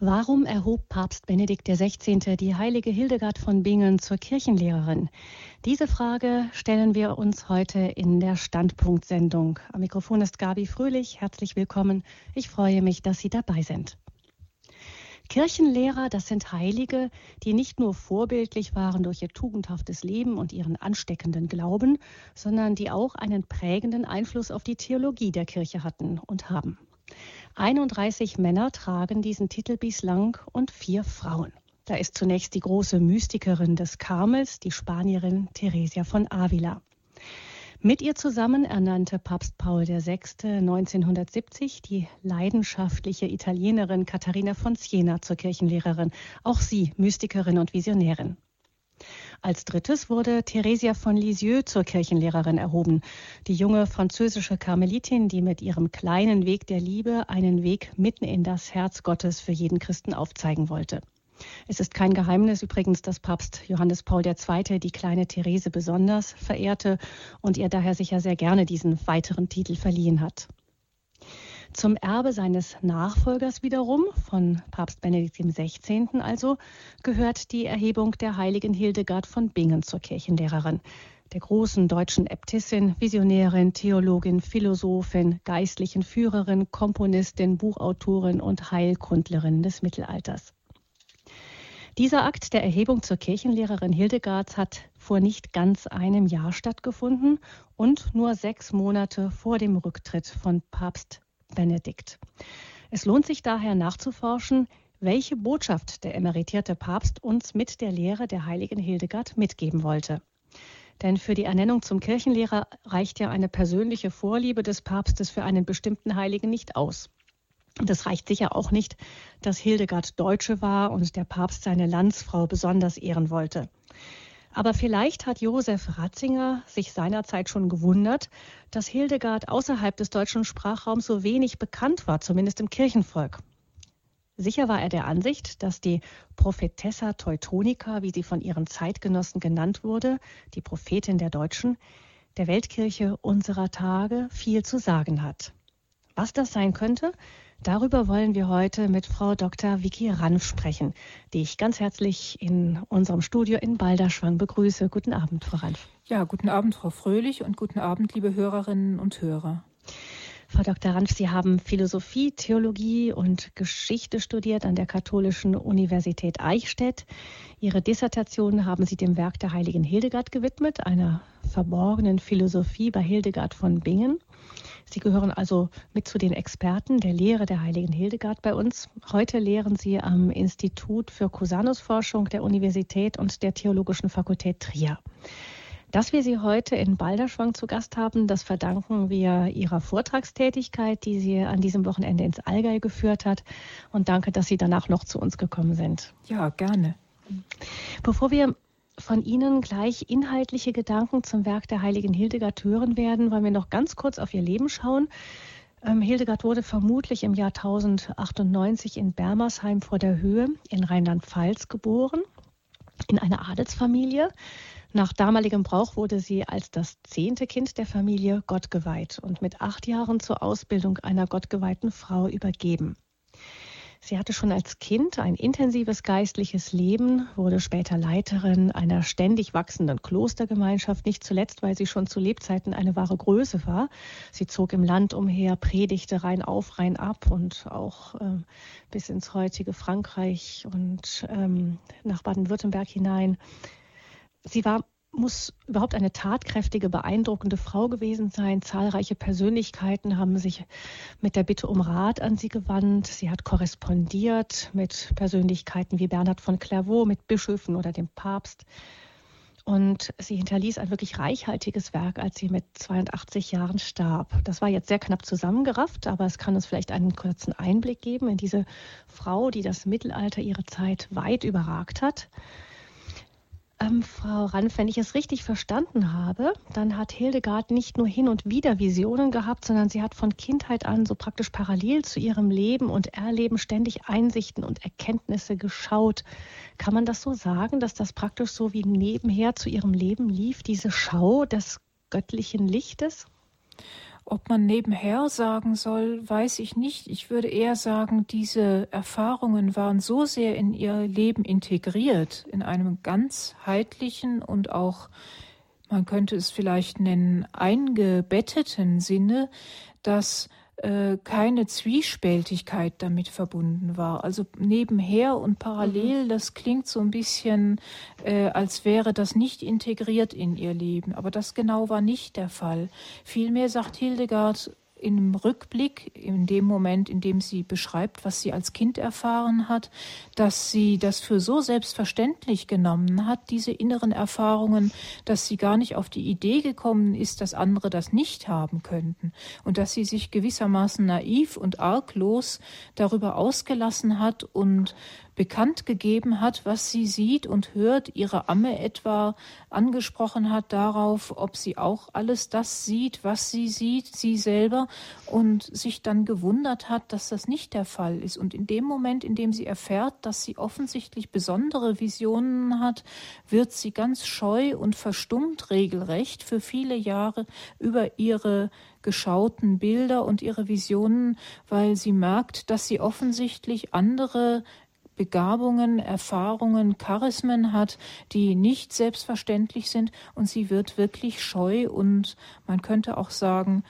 Warum erhob Papst Benedikt XVI. die heilige Hildegard von Bingen zur Kirchenlehrerin? Diese Frage stellen wir uns heute in der Standpunktsendung. Am Mikrofon ist Gabi Fröhlich. Herzlich willkommen. Ich freue mich, dass Sie dabei sind. Kirchenlehrer, das sind Heilige, die nicht nur vorbildlich waren durch ihr tugendhaftes Leben und ihren ansteckenden Glauben, sondern die auch einen prägenden Einfluss auf die Theologie der Kirche hatten und haben. 31 Männer tragen diesen Titel bislang und vier Frauen. Da ist zunächst die große Mystikerin des Karmels, die Spanierin Theresia von Avila. Mit ihr zusammen ernannte Papst Paul VI. 1970 die leidenschaftliche Italienerin Katharina von Siena zur Kirchenlehrerin, auch sie Mystikerin und Visionärin. Als drittes wurde Theresia von Lisieux zur Kirchenlehrerin erhoben, die junge französische Karmelitin, die mit ihrem kleinen Weg der Liebe einen Weg mitten in das Herz Gottes für jeden Christen aufzeigen wollte. Es ist kein Geheimnis übrigens, dass Papst Johannes Paul II. die kleine Therese besonders verehrte und ihr daher sicher sehr gerne diesen weiteren Titel verliehen hat. Zum Erbe seines Nachfolgers wiederum, von Papst Benedikt XVI. also, gehört die Erhebung der heiligen Hildegard von Bingen zur Kirchenlehrerin, der großen deutschen Äbtissin, Visionärin, Theologin, Philosophin, geistlichen Führerin, Komponistin, Buchautorin und Heilkundlerin des Mittelalters. Dieser Akt der Erhebung zur Kirchenlehrerin Hildegards hat vor nicht ganz einem Jahr stattgefunden und nur sechs Monate vor dem Rücktritt von Papst Benedikt. Es lohnt sich daher nachzuforschen, welche Botschaft der emeritierte Papst uns mit der Lehre der heiligen Hildegard mitgeben wollte. Denn für die Ernennung zum Kirchenlehrer reicht ja eine persönliche Vorliebe des Papstes für einen bestimmten Heiligen nicht aus. Das reicht sicher auch nicht, dass Hildegard Deutsche war und der Papst seine Landsfrau besonders ehren wollte. Aber vielleicht hat Josef Ratzinger sich seinerzeit schon gewundert, dass Hildegard außerhalb des deutschen Sprachraums so wenig bekannt war, zumindest im Kirchenvolk. Sicher war er der Ansicht, dass die Prophetessa Teutonica, wie sie von ihren Zeitgenossen genannt wurde, die Prophetin der Deutschen, der Weltkirche unserer Tage viel zu sagen hat. Was das sein könnte, Darüber wollen wir heute mit Frau Dr. Vicky Ranf sprechen, die ich ganz herzlich in unserem Studio in Balderschwang begrüße. Guten Abend, Frau Ranf. Ja, guten Abend, Frau Fröhlich und guten Abend, liebe Hörerinnen und Hörer. Frau Dr. Ranf, Sie haben Philosophie, Theologie und Geschichte studiert an der Katholischen Universität Eichstätt. Ihre Dissertation haben Sie dem Werk der heiligen Hildegard gewidmet, einer verborgenen Philosophie bei Hildegard von Bingen. Sie gehören also mit zu den Experten der Lehre der heiligen Hildegard bei uns. Heute lehren Sie am Institut für Cusanusforschung der Universität und der Theologischen Fakultät Trier. Dass wir Sie heute in Balderschwang zu Gast haben, das verdanken wir Ihrer Vortragstätigkeit, die Sie an diesem Wochenende ins Allgäu geführt hat. Und danke, dass Sie danach noch zu uns gekommen sind. Ja, gerne. Bevor wir von Ihnen gleich inhaltliche Gedanken zum Werk der heiligen Hildegard hören werden, wollen wir noch ganz kurz auf ihr Leben schauen. Ähm, Hildegard wurde vermutlich im Jahr 1098 in Bermersheim vor der Höhe in Rheinland-Pfalz geboren, in einer Adelsfamilie. Nach damaligem Brauch wurde sie als das zehnte Kind der Familie Gott geweiht und mit acht Jahren zur Ausbildung einer gottgeweihten Frau übergeben. Sie hatte schon als Kind ein intensives geistliches Leben, wurde später Leiterin einer ständig wachsenden Klostergemeinschaft, nicht zuletzt, weil sie schon zu Lebzeiten eine wahre Größe war. Sie zog im Land umher, predigte rein auf, rein ab und auch äh, bis ins heutige Frankreich und ähm, nach Baden-Württemberg hinein. Sie war muss überhaupt eine tatkräftige, beeindruckende Frau gewesen sein. Zahlreiche Persönlichkeiten haben sich mit der Bitte um Rat an sie gewandt. Sie hat korrespondiert mit Persönlichkeiten wie Bernhard von Clairvaux, mit Bischöfen oder dem Papst. Und sie hinterließ ein wirklich reichhaltiges Werk, als sie mit 82 Jahren starb. Das war jetzt sehr knapp zusammengerafft, aber es kann uns vielleicht einen kurzen Einblick geben in diese Frau, die das Mittelalter ihre Zeit weit überragt hat. Ähm, Frau Ranf, wenn ich es richtig verstanden habe, dann hat Hildegard nicht nur hin und wieder Visionen gehabt, sondern sie hat von Kindheit an so praktisch parallel zu ihrem Leben und Erleben ständig Einsichten und Erkenntnisse geschaut. Kann man das so sagen, dass das praktisch so wie nebenher zu ihrem Leben lief, diese Schau des göttlichen Lichtes? Ob man nebenher sagen soll, weiß ich nicht. Ich würde eher sagen, diese Erfahrungen waren so sehr in ihr Leben integriert, in einem ganzheitlichen und auch, man könnte es vielleicht nennen, eingebetteten Sinne, dass keine Zwiespältigkeit damit verbunden war. Also nebenher und parallel, mhm. das klingt so ein bisschen, äh, als wäre das nicht integriert in ihr Leben. Aber das genau war nicht der Fall. Vielmehr sagt Hildegard, im Rückblick, in dem Moment, in dem sie beschreibt, was sie als Kind erfahren hat, dass sie das für so selbstverständlich genommen hat, diese inneren Erfahrungen, dass sie gar nicht auf die Idee gekommen ist, dass andere das nicht haben könnten. Und dass sie sich gewissermaßen naiv und arglos darüber ausgelassen hat und bekannt gegeben hat, was sie sieht und hört, ihre Amme etwa angesprochen hat darauf, ob sie auch alles das sieht, was sie sieht, sie selber, und sich dann gewundert hat, dass das nicht der Fall ist. Und in dem Moment, in dem sie erfährt, dass sie offensichtlich besondere Visionen hat, wird sie ganz scheu und verstummt regelrecht für viele Jahre über ihre geschauten Bilder und ihre Visionen, weil sie merkt, dass sie offensichtlich andere Begabungen, Erfahrungen, Charismen hat, die nicht selbstverständlich sind und sie wird wirklich scheu und man könnte auch sagen,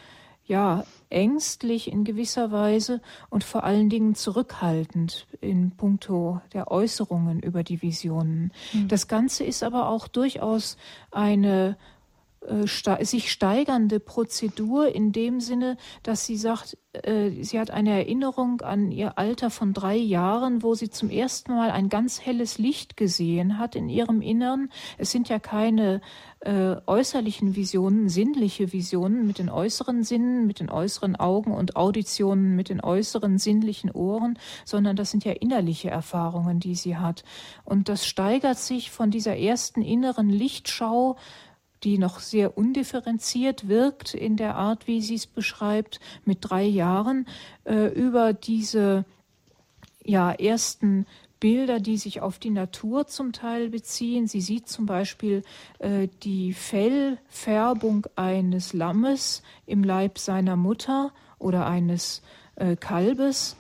ja, ängstlich in gewisser Weise und vor allen Dingen zurückhaltend in puncto der Äußerungen über die Visionen. Mhm. Das Ganze ist aber auch durchaus eine sich steigernde Prozedur in dem Sinne, dass sie sagt, äh, sie hat eine Erinnerung an ihr Alter von drei Jahren, wo sie zum ersten Mal ein ganz helles Licht gesehen hat in ihrem Innern. Es sind ja keine äh, äußerlichen Visionen, sinnliche Visionen mit den äußeren Sinnen, mit den äußeren Augen und Auditionen mit den äußeren sinnlichen Ohren, sondern das sind ja innerliche Erfahrungen, die sie hat. Und das steigert sich von dieser ersten inneren Lichtschau die noch sehr undifferenziert wirkt in der Art, wie sie es beschreibt, mit drei Jahren, äh, über diese ja, ersten Bilder, die sich auf die Natur zum Teil beziehen. Sie sieht zum Beispiel äh, die Fellfärbung eines Lammes im Leib seiner Mutter oder eines äh, Kalbes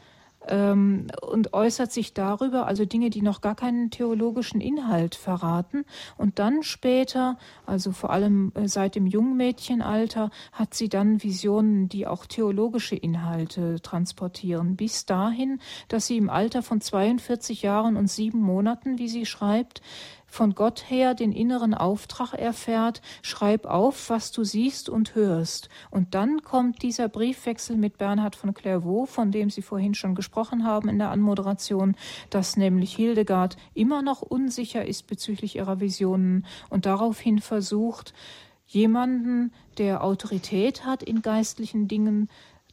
ähm, und äußert sich darüber, also Dinge, die noch gar keinen theologischen Inhalt verraten. Und dann später, also vor allem äh, seit dem Jungmädchenalter, hat sie dann Visionen, die auch theologische Inhalte transportieren. Bis dahin, dass sie im Alter von 42 Jahren und sieben Monaten, wie sie schreibt, von Gott her den inneren Auftrag erfährt, schreib auf, was du siehst und hörst. Und dann kommt dieser Briefwechsel mit Bernhard von Clairvaux, von dem Sie vorhin schon gesprochen haben in der Anmoderation, dass nämlich Hildegard immer noch unsicher ist bezüglich ihrer Visionen und daraufhin versucht, jemanden, der Autorität hat in geistlichen Dingen,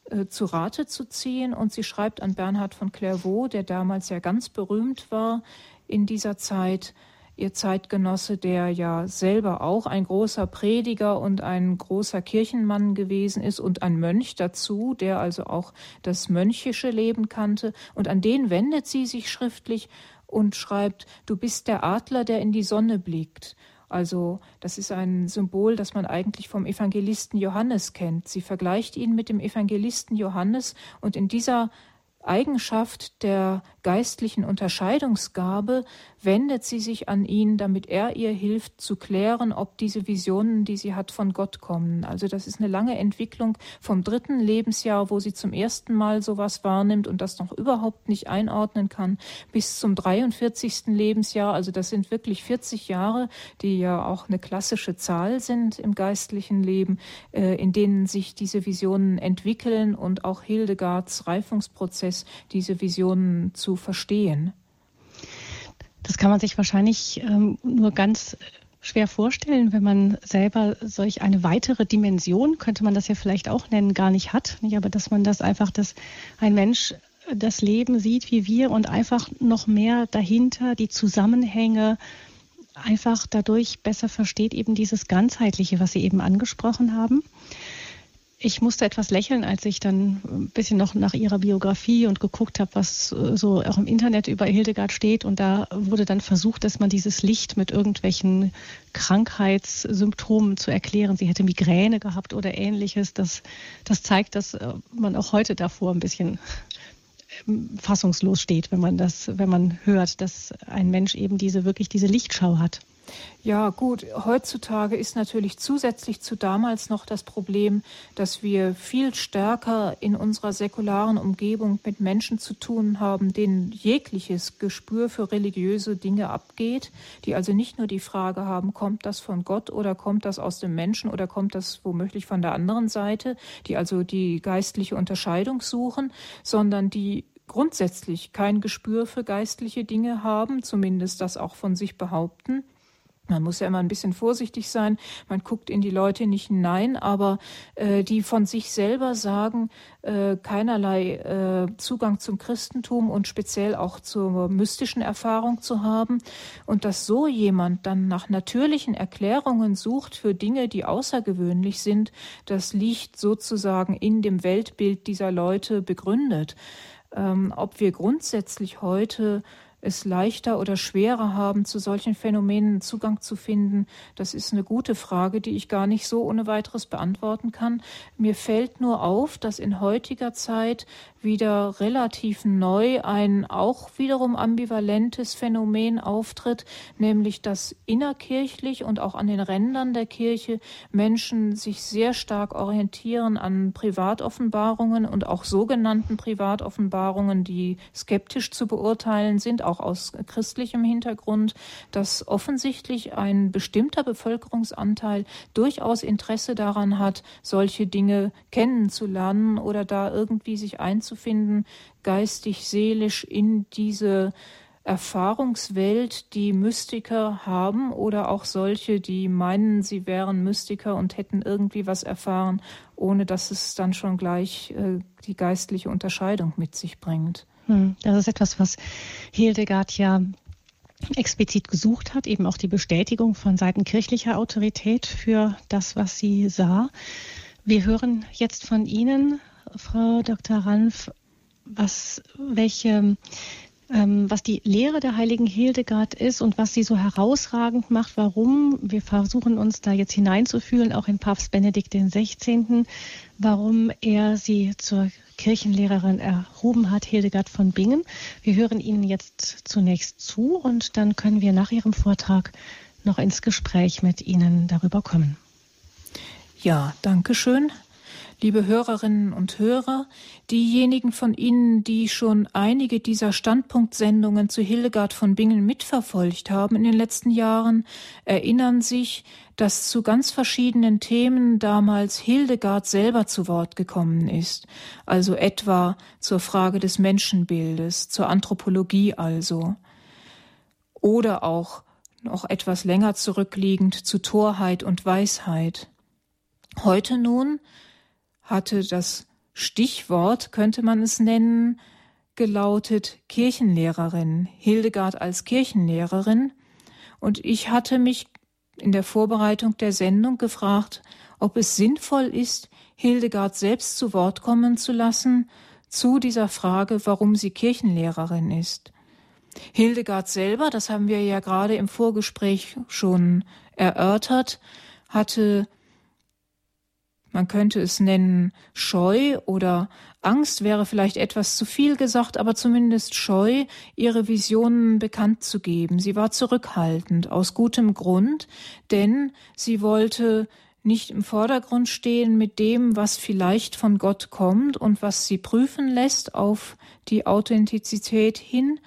äh, zu Rate zu ziehen. Und sie schreibt an Bernhard von Clairvaux, der damals ja ganz berühmt war in dieser Zeit, ihr Zeitgenosse, der ja selber auch ein großer Prediger und ein großer Kirchenmann gewesen ist und ein Mönch dazu, der also auch das mönchische Leben kannte. Und an den wendet sie sich schriftlich und schreibt, du bist der Adler, der in die Sonne blickt. Also das ist ein Symbol, das man eigentlich vom Evangelisten Johannes kennt. Sie vergleicht ihn mit dem Evangelisten Johannes und in dieser Eigenschaft der geistlichen Unterscheidungsgabe wendet sie sich an ihn, damit er ihr hilft zu klären, ob diese Visionen, die sie hat, von Gott kommen. Also das ist eine lange Entwicklung vom dritten Lebensjahr, wo sie zum ersten Mal sowas wahrnimmt und das noch überhaupt nicht einordnen kann, bis zum 43. Lebensjahr. Also das sind wirklich 40 Jahre, die ja auch eine klassische Zahl sind im geistlichen Leben, äh, in denen sich diese Visionen entwickeln und auch Hildegards Reifungsprozess, diese Visionen zu verstehen. Das kann man sich wahrscheinlich ähm, nur ganz schwer vorstellen, wenn man selber solch eine weitere Dimension, könnte man das ja vielleicht auch nennen, gar nicht hat. Nicht? Aber dass man das einfach, dass ein Mensch das Leben sieht wie wir und einfach noch mehr dahinter die Zusammenhänge einfach dadurch besser versteht, eben dieses Ganzheitliche, was Sie eben angesprochen haben. Ich musste etwas lächeln, als ich dann ein bisschen noch nach ihrer Biografie und geguckt habe, was äh, so auch im Internet über Hildegard steht. Und da wurde dann versucht, dass man dieses Licht mit irgendwelchen Krankheitssymptomen zu erklären. Sie hätte Migräne gehabt oder ähnliches. Das, das zeigt, dass äh, man auch heute davor ein bisschen ähm, fassungslos steht, wenn man das, wenn man hört, dass ein Mensch eben diese wirklich diese Lichtschau hat. Ja, gut. Heutzutage ist natürlich zusätzlich zu damals noch das Problem, dass wir viel stärker in unserer säkularen Umgebung mit Menschen zu tun haben, denen jegliches Gespür für religiöse Dinge abgeht, die also nicht nur die Frage haben, kommt das von Gott oder kommt das aus dem Menschen oder kommt das womöglich von der anderen Seite, die also die geistliche Unterscheidung suchen, sondern die grundsätzlich kein Gespür für geistliche Dinge haben, zumindest das auch von sich behaupten man muss ja immer ein bisschen vorsichtig sein. Man guckt in die Leute nicht hinein, aber äh, die von sich selber sagen, äh, keinerlei äh, Zugang zum Christentum und speziell auch zur mystischen Erfahrung zu haben. Und dass so jemand dann nach natürlichen Erklärungen sucht für Dinge, die außergewöhnlich sind, das liegt sozusagen in dem Weltbild dieser Leute begründet. Ähm, ob wir grundsätzlich heute es leichter oder schwerer haben, zu solchen Phänomenen Zugang zu finden? Das ist eine gute Frage, die ich gar nicht so ohne weiteres beantworten kann. Mir fällt nur auf, dass in heutiger Zeit wieder relativ neu ein auch wiederum ambivalentes Phänomen auftritt, nämlich dass innerkirchlich und auch an den Rändern der Kirche Menschen sich sehr stark orientieren an Privatoffenbarungen und auch sogenannten Privatoffenbarungen, die skeptisch zu beurteilen sind, auch aus christlichem Hintergrund, dass offensichtlich ein bestimmter Bevölkerungsanteil durchaus Interesse daran hat, solche Dinge kennenzulernen oder da irgendwie sich einzufinden, geistig, seelisch in diese Erfahrungswelt, die Mystiker haben oder auch solche, die meinen, sie wären Mystiker und hätten irgendwie was erfahren, ohne dass es dann schon gleich äh, die geistliche Unterscheidung mit sich bringt. Hm, das ist etwas, was Hildegard ja explizit gesucht hat, eben auch die Bestätigung von Seiten kirchlicher Autorität für das, was sie sah. Wir hören jetzt von Ihnen, Frau Dr. Ranf, was, welche, ähm, was die Lehre der heiligen Hildegard ist und was sie so herausragend macht, warum. Wir versuchen uns da jetzt hineinzufühlen, auch in Papst Benedikt XVI., warum er sie zur Kirchenlehrerin erhoben hat, Hildegard von Bingen. Wir hören Ihnen jetzt zunächst zu und dann können wir nach Ihrem Vortrag noch ins Gespräch mit Ihnen darüber kommen. Ja, danke schön. Liebe Hörerinnen und Hörer, diejenigen von Ihnen, die schon einige dieser Standpunktsendungen zu Hildegard von Bingen mitverfolgt haben in den letzten Jahren, erinnern sich, dass zu ganz verschiedenen Themen damals Hildegard selber zu Wort gekommen ist, also etwa zur Frage des Menschenbildes, zur Anthropologie also, oder auch noch etwas länger zurückliegend zu Torheit und Weisheit. Heute nun hatte das Stichwort, könnte man es nennen, gelautet Kirchenlehrerin, Hildegard als Kirchenlehrerin, und ich hatte mich in der Vorbereitung der Sendung gefragt, ob es sinnvoll ist, Hildegard selbst zu Wort kommen zu lassen zu dieser Frage, warum sie Kirchenlehrerin ist. Hildegard selber, das haben wir ja gerade im Vorgespräch schon erörtert, hatte, man könnte es nennen, Scheu oder Angst wäre vielleicht etwas zu viel gesagt, aber zumindest scheu, ihre Visionen bekannt zu geben. Sie war zurückhaltend, aus gutem Grund, denn sie wollte nicht im Vordergrund stehen mit dem, was vielleicht von Gott kommt und was sie prüfen lässt auf die Authentizität hin.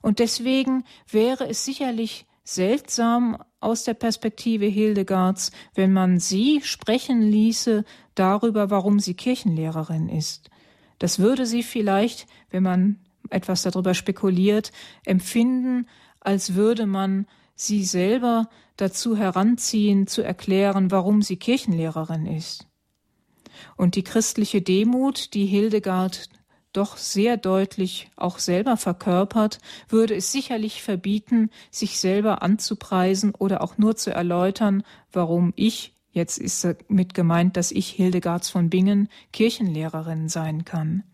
Und deswegen wäre es sicherlich seltsam aus der Perspektive Hildegards, wenn man sie sprechen ließe darüber, warum sie Kirchenlehrerin ist. Das würde sie vielleicht, wenn man etwas darüber spekuliert, empfinden, als würde man sie selber dazu heranziehen, zu erklären, warum sie Kirchenlehrerin ist. Und die christliche Demut, die Hildegard doch sehr deutlich auch selber verkörpert, würde es sicherlich verbieten, sich selber anzupreisen oder auch nur zu erläutern, warum ich Jetzt ist damit gemeint, dass ich Hildegards von Bingen Kirchenlehrerin sein kann.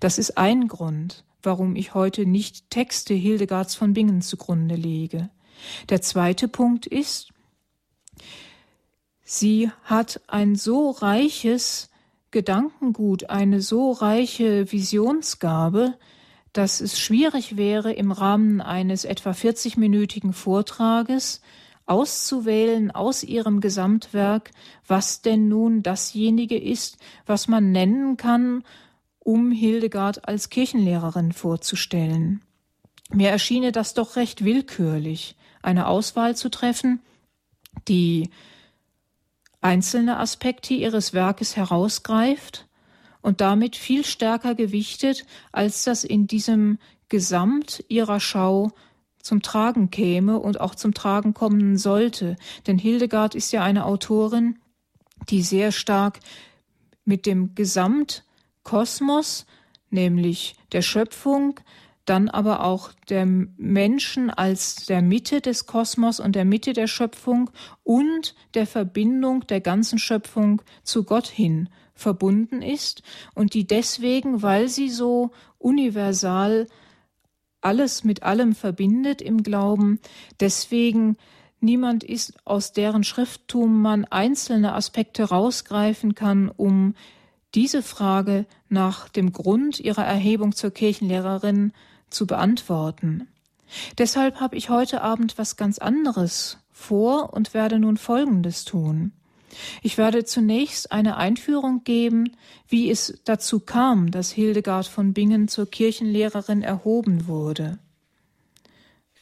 Das ist ein Grund, warum ich heute nicht Texte Hildegards von Bingen zugrunde lege. Der zweite Punkt ist, sie hat ein so reiches Gedankengut, eine so reiche Visionsgabe, dass es schwierig wäre, im Rahmen eines etwa 40-minütigen Vortrages auszuwählen aus ihrem Gesamtwerk, was denn nun dasjenige ist, was man nennen kann, um Hildegard als Kirchenlehrerin vorzustellen. Mir erschiene das doch recht willkürlich, eine Auswahl zu treffen, die einzelne Aspekte ihres Werkes herausgreift und damit viel stärker gewichtet, als das in diesem Gesamt ihrer Schau zum Tragen käme und auch zum Tragen kommen sollte. Denn Hildegard ist ja eine Autorin, die sehr stark mit dem Gesamtkosmos, nämlich der Schöpfung, dann aber auch der Menschen als der Mitte des Kosmos und der Mitte der Schöpfung und der Verbindung der ganzen Schöpfung zu Gott hin verbunden ist und die deswegen, weil sie so universal alles mit allem verbindet im Glauben, deswegen niemand ist, aus deren Schrifttum man einzelne Aspekte rausgreifen kann, um diese Frage nach dem Grund ihrer Erhebung zur Kirchenlehrerin zu beantworten. Deshalb habe ich heute Abend was ganz anderes vor und werde nun Folgendes tun. Ich werde zunächst eine Einführung geben, wie es dazu kam, dass Hildegard von Bingen zur Kirchenlehrerin erhoben wurde.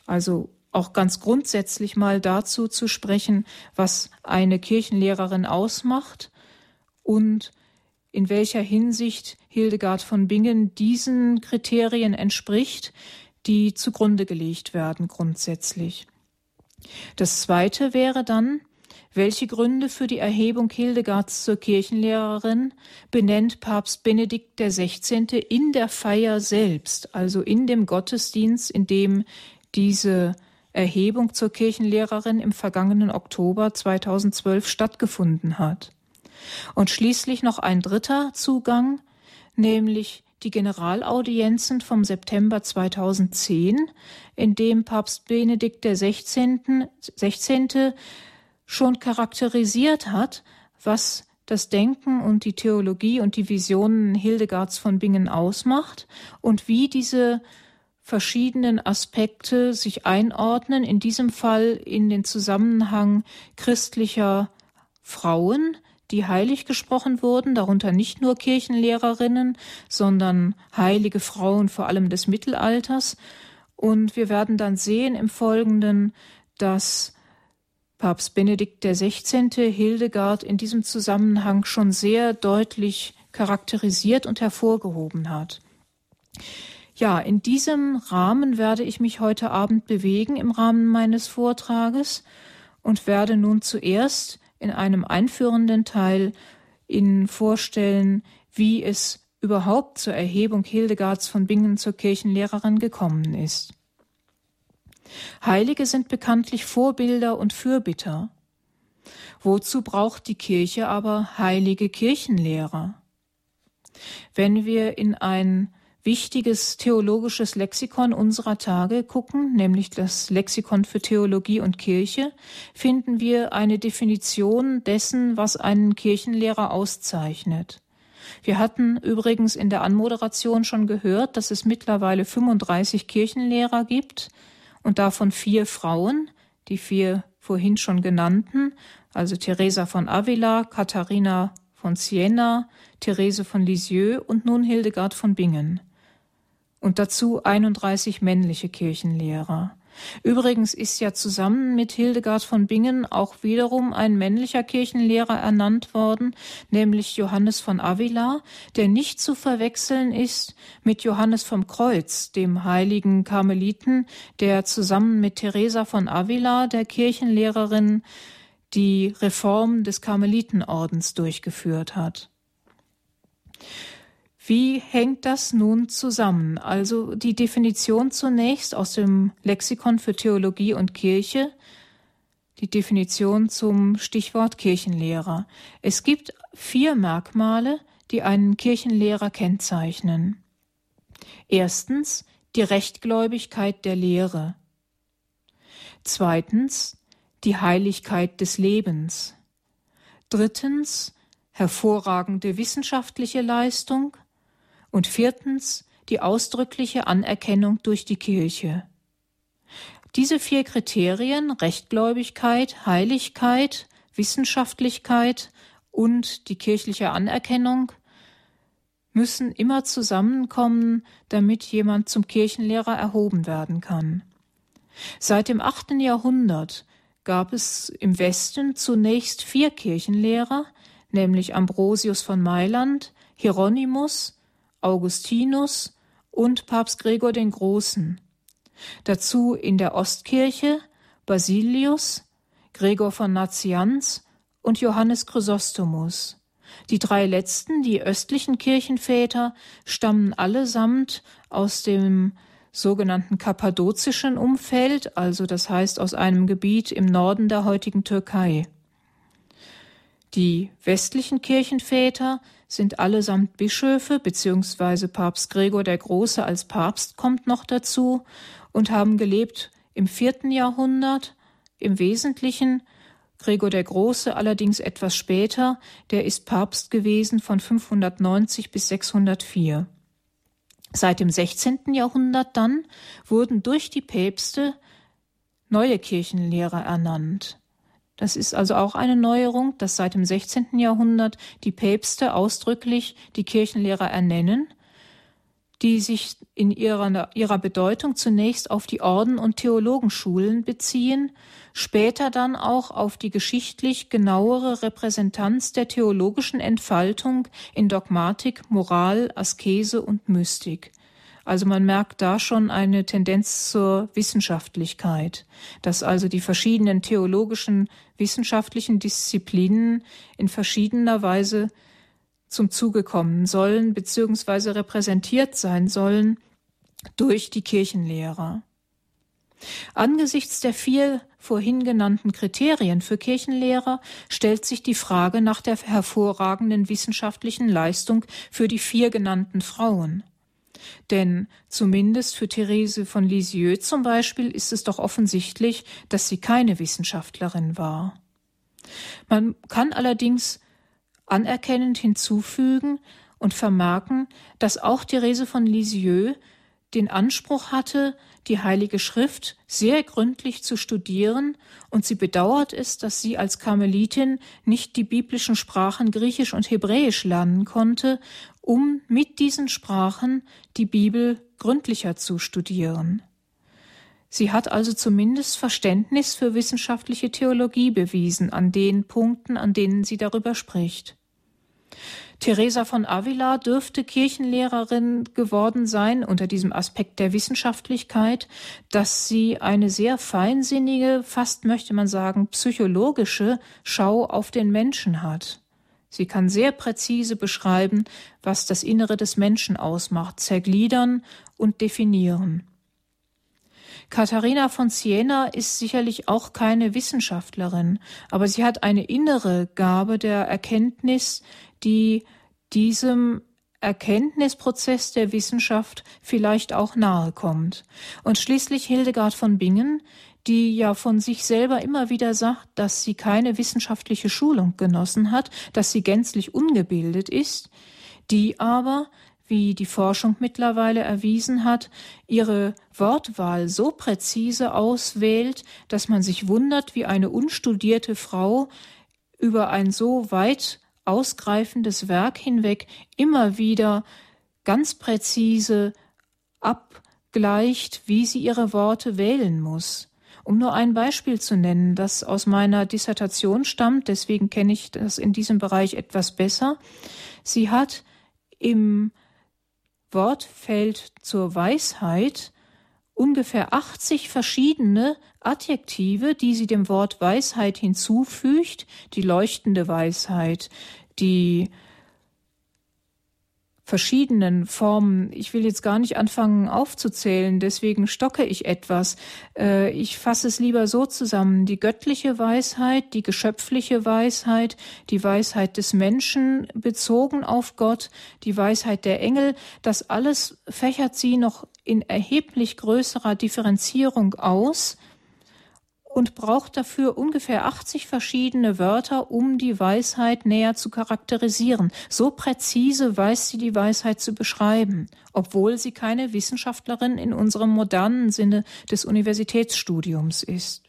Also auch ganz grundsätzlich mal dazu zu sprechen, was eine Kirchenlehrerin ausmacht und in welcher Hinsicht Hildegard von Bingen diesen Kriterien entspricht, die zugrunde gelegt werden grundsätzlich. Das zweite wäre dann, welche Gründe für die Erhebung Hildegards zur Kirchenlehrerin benennt Papst Benedikt XVI. in der Feier selbst, also in dem Gottesdienst, in dem diese Erhebung zur Kirchenlehrerin im vergangenen Oktober 2012 stattgefunden hat. Und schließlich noch ein dritter Zugang, nämlich die Generalaudienzen vom September 2010, in dem Papst Benedikt XVI. 16 schon charakterisiert hat, was das Denken und die Theologie und die Visionen Hildegards von Bingen ausmacht und wie diese verschiedenen Aspekte sich einordnen, in diesem Fall in den Zusammenhang christlicher Frauen, die heilig gesprochen wurden, darunter nicht nur Kirchenlehrerinnen, sondern heilige Frauen vor allem des Mittelalters. Und wir werden dann sehen im Folgenden, dass Papst Benedikt XVI. Hildegard in diesem Zusammenhang schon sehr deutlich charakterisiert und hervorgehoben hat. Ja, in diesem Rahmen werde ich mich heute Abend bewegen im Rahmen meines Vortrages und werde nun zuerst in einem einführenden Teil Ihnen vorstellen, wie es überhaupt zur Erhebung Hildegards von Bingen zur Kirchenlehrerin gekommen ist. Heilige sind bekanntlich Vorbilder und Fürbitter. Wozu braucht die Kirche aber heilige Kirchenlehrer? Wenn wir in ein wichtiges theologisches Lexikon unserer Tage gucken, nämlich das Lexikon für Theologie und Kirche, finden wir eine Definition dessen, was einen Kirchenlehrer auszeichnet. Wir hatten übrigens in der Anmoderation schon gehört, dass es mittlerweile 35 Kirchenlehrer gibt und davon vier Frauen, die vier vorhin schon genannten, also Teresa von Avila, Katharina von Siena, Therese von Lisieux und nun Hildegard von Bingen. Und dazu 31 männliche Kirchenlehrer. Übrigens ist ja zusammen mit Hildegard von Bingen auch wiederum ein männlicher Kirchenlehrer ernannt worden, nämlich Johannes von Avila, der nicht zu verwechseln ist mit Johannes vom Kreuz, dem heiligen Karmeliten, der zusammen mit Teresa von Avila, der Kirchenlehrerin, die Reform des Karmelitenordens durchgeführt hat. Wie hängt das nun zusammen? Also die Definition zunächst aus dem Lexikon für Theologie und Kirche. die Definition zum Stichwort Kirchenlehrer. Es gibt vier Merkmale, die einen Kirchenlehrer kennzeichnen. Erstens die Rechtgläubigkeit der Lehre. Zweitens die Heiligkeit des Lebens. Drittens hervorragende wissenschaftliche Leistung. Und viertens die ausdrückliche Anerkennung durch die Kirche. Diese vier Kriterien Rechtgläubigkeit, Heiligkeit, Wissenschaftlichkeit und die kirchliche Anerkennung müssen immer zusammenkommen, damit jemand zum Kirchenlehrer erhoben werden kann. Seit dem achten Jahrhundert gab es im Westen zunächst vier Kirchenlehrer, nämlich Ambrosius von Mailand, Hieronymus, Augustinus und Papst Gregor den Großen. Dazu in der Ostkirche Basilius, Gregor von Nazianz und Johannes Chrysostomus. Die drei letzten, die östlichen Kirchenväter, stammen allesamt aus dem sogenannten kappadozischen Umfeld, also das heißt aus einem Gebiet im Norden der heutigen Türkei. Die westlichen Kirchenväter sind allesamt Bischöfe, beziehungsweise Papst Gregor der Große als Papst kommt noch dazu und haben gelebt im vierten Jahrhundert, im Wesentlichen Gregor der Große allerdings etwas später, der ist Papst gewesen von 590 bis 604. Seit dem 16. Jahrhundert dann wurden durch die Päpste neue Kirchenlehrer ernannt. Das ist also auch eine Neuerung, dass seit dem 16. Jahrhundert die Päpste ausdrücklich die Kirchenlehrer ernennen die sich in ihrer, ihrer Bedeutung zunächst auf die Orden- und Theologenschulen beziehen, später dann auch auf die geschichtlich genauere Repräsentanz der theologischen Entfaltung in Dogmatik, Moral, Askese und Mystik. Also man merkt da schon eine Tendenz zur Wissenschaftlichkeit, dass also die verschiedenen theologischen wissenschaftlichen Disziplinen in verschiedener Weise zum Zuge kommen sollen bzw. repräsentiert sein sollen durch die Kirchenlehrer. Angesichts der vier vorhin genannten Kriterien für Kirchenlehrer stellt sich die Frage nach der hervorragenden wissenschaftlichen Leistung für die vier genannten Frauen. Denn zumindest für Therese von Lisieux zum Beispiel ist es doch offensichtlich, dass sie keine Wissenschaftlerin war. Man kann allerdings anerkennend hinzufügen und vermerken, dass auch Therese von Lisieux den Anspruch hatte, die Heilige Schrift sehr gründlich zu studieren, und sie bedauert es, dass sie als Karmelitin nicht die biblischen Sprachen Griechisch und Hebräisch lernen konnte, um mit diesen Sprachen die Bibel gründlicher zu studieren. Sie hat also zumindest Verständnis für wissenschaftliche Theologie bewiesen an den Punkten, an denen sie darüber spricht. Teresa von Avila dürfte Kirchenlehrerin geworden sein unter diesem Aspekt der Wissenschaftlichkeit, dass sie eine sehr feinsinnige, fast möchte man sagen, psychologische Schau auf den Menschen hat. Sie kann sehr präzise beschreiben, was das Innere des Menschen ausmacht, zergliedern und definieren. Katharina von Siena ist sicherlich auch keine Wissenschaftlerin, aber sie hat eine innere Gabe der Erkenntnis, die diesem Erkenntnisprozess der Wissenschaft vielleicht auch nahe kommt. Und schließlich Hildegard von Bingen, die ja von sich selber immer wieder sagt, dass sie keine wissenschaftliche Schulung genossen hat, dass sie gänzlich ungebildet ist, die aber, wie die Forschung mittlerweile erwiesen hat, ihre Wortwahl so präzise auswählt, dass man sich wundert, wie eine unstudierte Frau über ein so weit ausgreifendes Werk hinweg immer wieder ganz präzise abgleicht, wie sie ihre Worte wählen muss. Um nur ein Beispiel zu nennen, das aus meiner Dissertation stammt, deswegen kenne ich das in diesem Bereich etwas besser. Sie hat im Wortfeld zur Weisheit ungefähr 80 verschiedene Adjektive, die sie dem Wort Weisheit hinzufügt, die leuchtende Weisheit, die verschiedenen Formen. Ich will jetzt gar nicht anfangen aufzuzählen, deswegen stocke ich etwas. Äh, ich fasse es lieber so zusammen. Die göttliche Weisheit, die geschöpfliche Weisheit, die Weisheit des Menschen bezogen auf Gott, die Weisheit der Engel, das alles fächert sie noch in erheblich größerer Differenzierung aus und braucht dafür ungefähr 80 verschiedene Wörter, um die Weisheit näher zu charakterisieren. So präzise weiß sie die Weisheit zu beschreiben, obwohl sie keine Wissenschaftlerin in unserem modernen Sinne des Universitätsstudiums ist.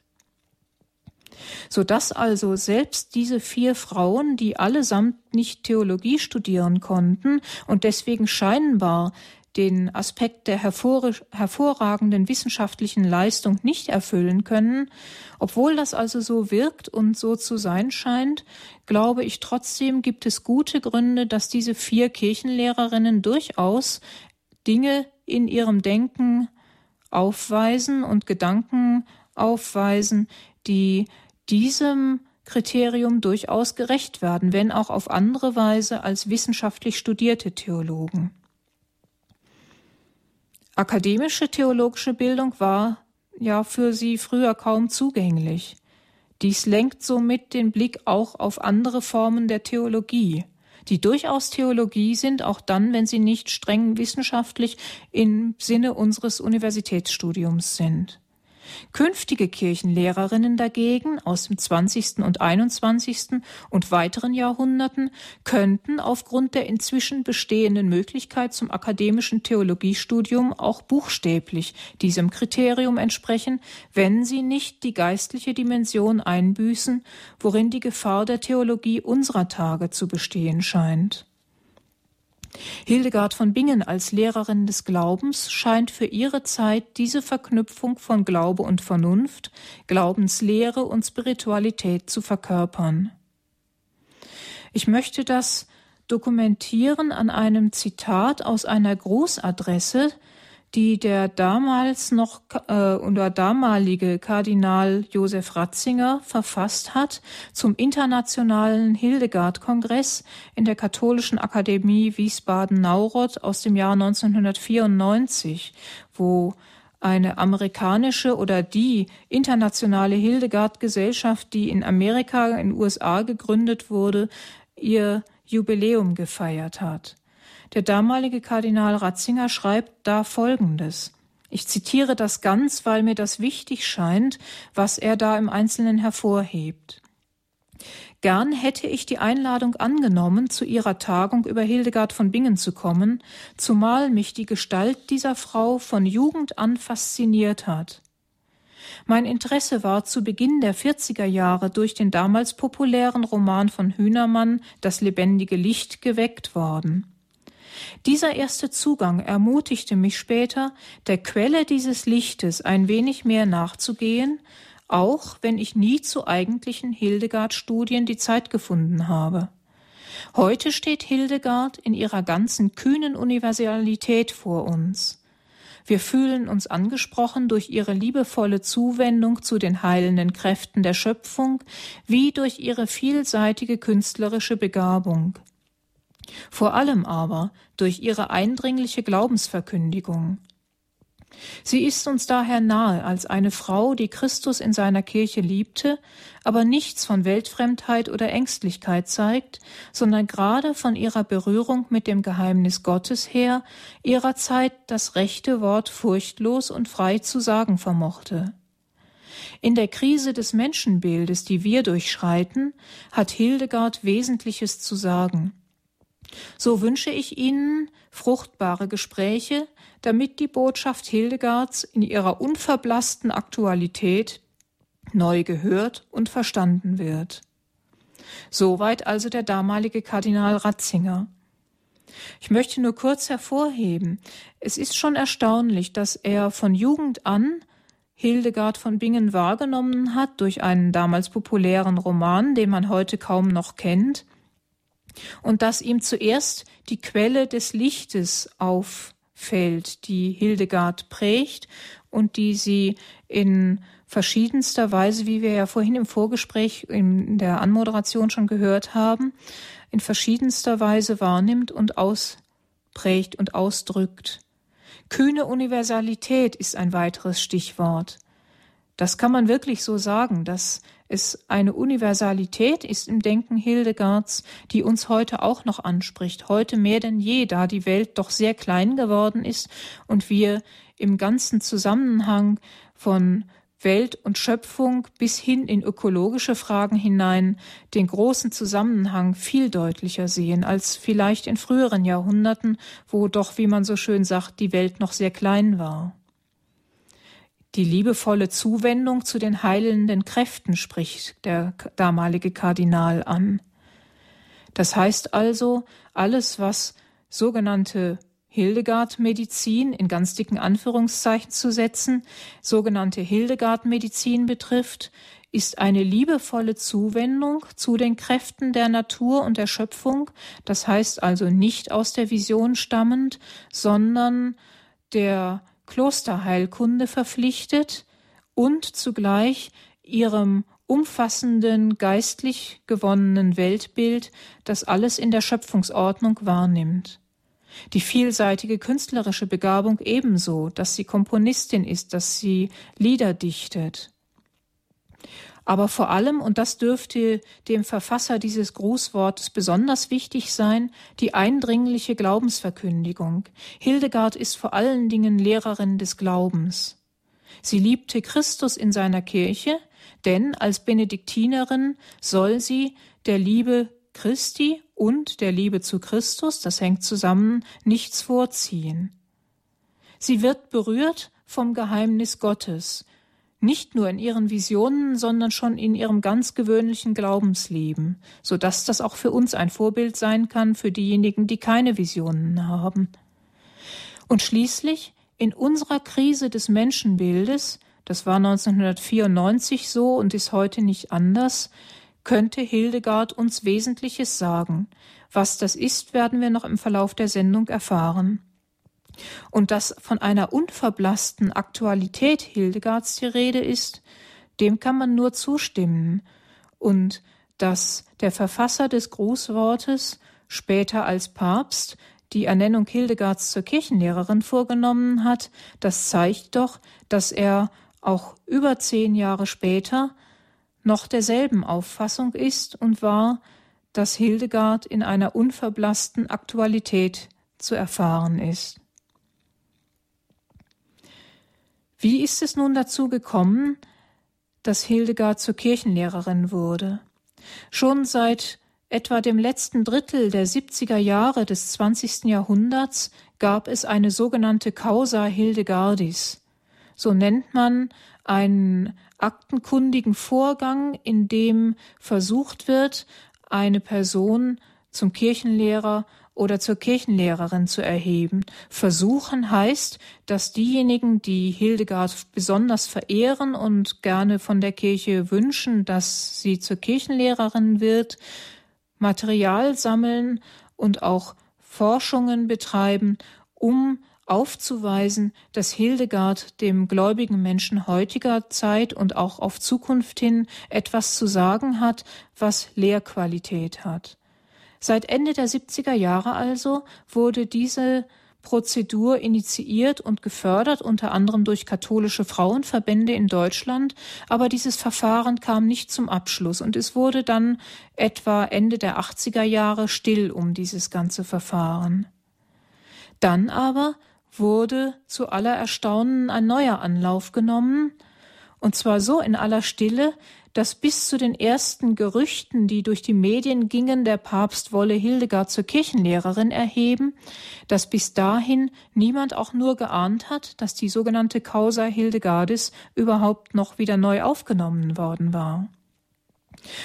So dass also selbst diese vier Frauen, die allesamt nicht Theologie studieren konnten und deswegen scheinbar den Aspekt der hervorragenden wissenschaftlichen Leistung nicht erfüllen können, obwohl das also so wirkt und so zu sein scheint, glaube ich trotzdem gibt es gute Gründe, dass diese vier Kirchenlehrerinnen durchaus Dinge in ihrem Denken aufweisen und Gedanken aufweisen, die diesem Kriterium durchaus gerecht werden, wenn auch auf andere Weise als wissenschaftlich studierte Theologen. Akademische theologische Bildung war ja für sie früher kaum zugänglich. Dies lenkt somit den Blick auch auf andere Formen der Theologie, die durchaus Theologie sind, auch dann, wenn sie nicht streng wissenschaftlich im Sinne unseres Universitätsstudiums sind. Künftige Kirchenlehrerinnen dagegen aus dem 20. und 21. und weiteren Jahrhunderten könnten aufgrund der inzwischen bestehenden Möglichkeit zum akademischen Theologiestudium auch buchstäblich diesem Kriterium entsprechen, wenn sie nicht die geistliche Dimension einbüßen, worin die Gefahr der Theologie unserer Tage zu bestehen scheint. Hildegard von Bingen als Lehrerin des Glaubens scheint für ihre Zeit diese Verknüpfung von Glaube und Vernunft, Glaubenslehre und Spiritualität zu verkörpern. Ich möchte das dokumentieren an einem Zitat aus einer Grußadresse, die der damals noch äh, oder damalige Kardinal Josef Ratzinger verfasst hat zum internationalen Hildegard-Kongress in der Katholischen Akademie Wiesbaden-Nauroth aus dem Jahr 1994, wo eine amerikanische oder die internationale Hildegard-Gesellschaft, die in Amerika, in den USA gegründet wurde, ihr Jubiläum gefeiert hat. Der damalige Kardinal Ratzinger schreibt da Folgendes. Ich zitiere das ganz, weil mir das wichtig scheint, was er da im Einzelnen hervorhebt. Gern hätte ich die Einladung angenommen, zu ihrer Tagung über Hildegard von Bingen zu kommen, zumal mich die Gestalt dieser Frau von Jugend an fasziniert hat. Mein Interesse war zu Beginn der 40er Jahre durch den damals populären Roman von Hühnermann Das lebendige Licht geweckt worden. Dieser erste Zugang ermutigte mich später, der Quelle dieses Lichtes ein wenig mehr nachzugehen, auch wenn ich nie zu eigentlichen Hildegard-Studien die Zeit gefunden habe. Heute steht Hildegard in ihrer ganzen kühnen Universalität vor uns. Wir fühlen uns angesprochen durch ihre liebevolle Zuwendung zu den heilenden Kräften der Schöpfung, wie durch ihre vielseitige künstlerische Begabung vor allem aber durch ihre eindringliche Glaubensverkündigung. Sie ist uns daher nahe als eine Frau, die Christus in seiner Kirche liebte, aber nichts von Weltfremdheit oder Ängstlichkeit zeigt, sondern gerade von ihrer Berührung mit dem Geheimnis Gottes her ihrer Zeit das rechte Wort furchtlos und frei zu sagen vermochte. In der Krise des Menschenbildes, die wir durchschreiten, hat Hildegard Wesentliches zu sagen. So wünsche ich Ihnen fruchtbare Gespräche, damit die Botschaft Hildegards in ihrer unverblassten Aktualität neu gehört und verstanden wird. Soweit also der damalige Kardinal Ratzinger. Ich möchte nur kurz hervorheben, es ist schon erstaunlich, dass er von Jugend an Hildegard von Bingen wahrgenommen hat durch einen damals populären Roman, den man heute kaum noch kennt, und dass ihm zuerst die Quelle des Lichtes auffällt, die Hildegard prägt und die sie in verschiedenster Weise, wie wir ja vorhin im Vorgespräch in der Anmoderation schon gehört haben, in verschiedenster Weise wahrnimmt und prägt und ausdrückt. Kühne Universalität ist ein weiteres Stichwort. Das kann man wirklich so sagen, dass es eine Universalität ist im Denken Hildegards, die uns heute auch noch anspricht, heute mehr denn je, da die Welt doch sehr klein geworden ist und wir im ganzen Zusammenhang von Welt und Schöpfung bis hin in ökologische Fragen hinein den großen Zusammenhang viel deutlicher sehen als vielleicht in früheren Jahrhunderten, wo doch, wie man so schön sagt, die Welt noch sehr klein war. Die liebevolle Zuwendung zu den heilenden Kräften spricht der damalige Kardinal an. Das heißt also, alles, was sogenannte Hildegard-Medizin in ganz dicken Anführungszeichen zu setzen, sogenannte Hildegard-Medizin betrifft, ist eine liebevolle Zuwendung zu den Kräften der Natur und der Schöpfung, das heißt also nicht aus der Vision stammend, sondern der Klosterheilkunde verpflichtet und zugleich ihrem umfassenden geistlich gewonnenen Weltbild, das alles in der Schöpfungsordnung wahrnimmt. Die vielseitige künstlerische Begabung ebenso, dass sie Komponistin ist, dass sie Lieder dichtet. Aber vor allem, und das dürfte dem Verfasser dieses Grußwortes besonders wichtig sein, die eindringliche Glaubensverkündigung. Hildegard ist vor allen Dingen Lehrerin des Glaubens. Sie liebte Christus in seiner Kirche, denn als Benediktinerin soll sie der Liebe Christi und der Liebe zu Christus, das hängt zusammen, nichts vorziehen. Sie wird berührt vom Geheimnis Gottes, nicht nur in ihren Visionen, sondern schon in ihrem ganz gewöhnlichen Glaubensleben, so dass das auch für uns ein Vorbild sein kann für diejenigen, die keine Visionen haben. Und schließlich in unserer Krise des Menschenbildes, das war 1994 so und ist heute nicht anders, könnte Hildegard uns Wesentliches sagen. Was das ist, werden wir noch im Verlauf der Sendung erfahren. Und dass von einer unverblassten Aktualität Hildegards die Rede ist, dem kann man nur zustimmen. Und dass der Verfasser des Grußwortes später als Papst die Ernennung Hildegards zur Kirchenlehrerin vorgenommen hat, das zeigt doch, dass er auch über zehn Jahre später noch derselben Auffassung ist und war, dass Hildegard in einer unverblassten Aktualität zu erfahren ist. Wie ist es nun dazu gekommen, dass Hildegard zur Kirchenlehrerin wurde? Schon seit etwa dem letzten Drittel der 70er Jahre des 20. Jahrhunderts gab es eine sogenannte Causa Hildegardis. So nennt man einen aktenkundigen Vorgang, in dem versucht wird, eine Person zum Kirchenlehrer oder zur Kirchenlehrerin zu erheben. Versuchen heißt, dass diejenigen, die Hildegard besonders verehren und gerne von der Kirche wünschen, dass sie zur Kirchenlehrerin wird, Material sammeln und auch Forschungen betreiben, um aufzuweisen, dass Hildegard dem gläubigen Menschen heutiger Zeit und auch auf Zukunft hin etwas zu sagen hat, was Lehrqualität hat. Seit Ende der 70er Jahre also wurde diese Prozedur initiiert und gefördert, unter anderem durch katholische Frauenverbände in Deutschland, aber dieses Verfahren kam nicht zum Abschluss und es wurde dann etwa Ende der 80er Jahre still um dieses ganze Verfahren. Dann aber wurde zu aller Erstaunen ein neuer Anlauf genommen, und zwar so in aller Stille, dass bis zu den ersten Gerüchten, die durch die Medien gingen, der Papst wolle Hildegard zur Kirchenlehrerin erheben, dass bis dahin niemand auch nur geahnt hat, dass die sogenannte Causa Hildegardis überhaupt noch wieder neu aufgenommen worden war.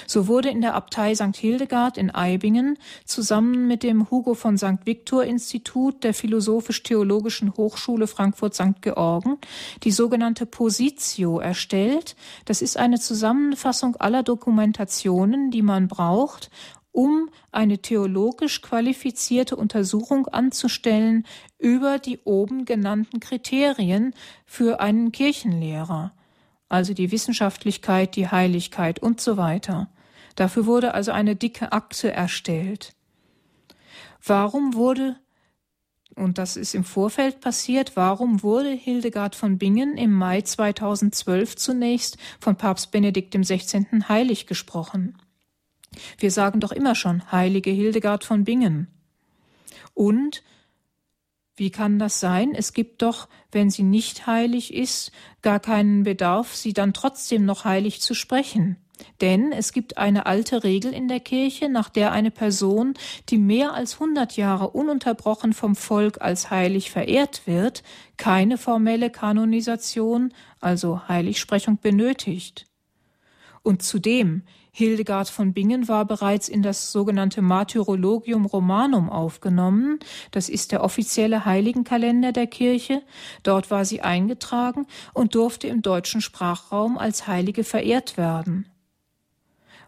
So wurde in der Abtei St. Hildegard in Eibingen zusammen mit dem Hugo von St. Victor Institut der Philosophisch-Theologischen Hochschule Frankfurt-St. Georgen die sogenannte Positio erstellt. Das ist eine Zusammenfassung aller Dokumentationen, die man braucht, um eine theologisch qualifizierte Untersuchung anzustellen über die oben genannten Kriterien für einen Kirchenlehrer also die Wissenschaftlichkeit, die Heiligkeit und so weiter. Dafür wurde also eine dicke Akte erstellt. Warum wurde und das ist im Vorfeld passiert, warum wurde Hildegard von Bingen im Mai 2012 zunächst von Papst Benedikt XVI. heilig gesprochen? Wir sagen doch immer schon heilige Hildegard von Bingen. Und wie kann das sein? Es gibt doch, wenn sie nicht heilig ist, gar keinen Bedarf, sie dann trotzdem noch heilig zu sprechen. Denn es gibt eine alte Regel in der Kirche, nach der eine Person, die mehr als hundert Jahre ununterbrochen vom Volk als heilig verehrt wird, keine formelle Kanonisation, also Heiligsprechung benötigt. Und zudem, Hildegard von Bingen war bereits in das sogenannte Martyrologium Romanum aufgenommen, das ist der offizielle Heiligenkalender der Kirche, dort war sie eingetragen und durfte im deutschen Sprachraum als Heilige verehrt werden.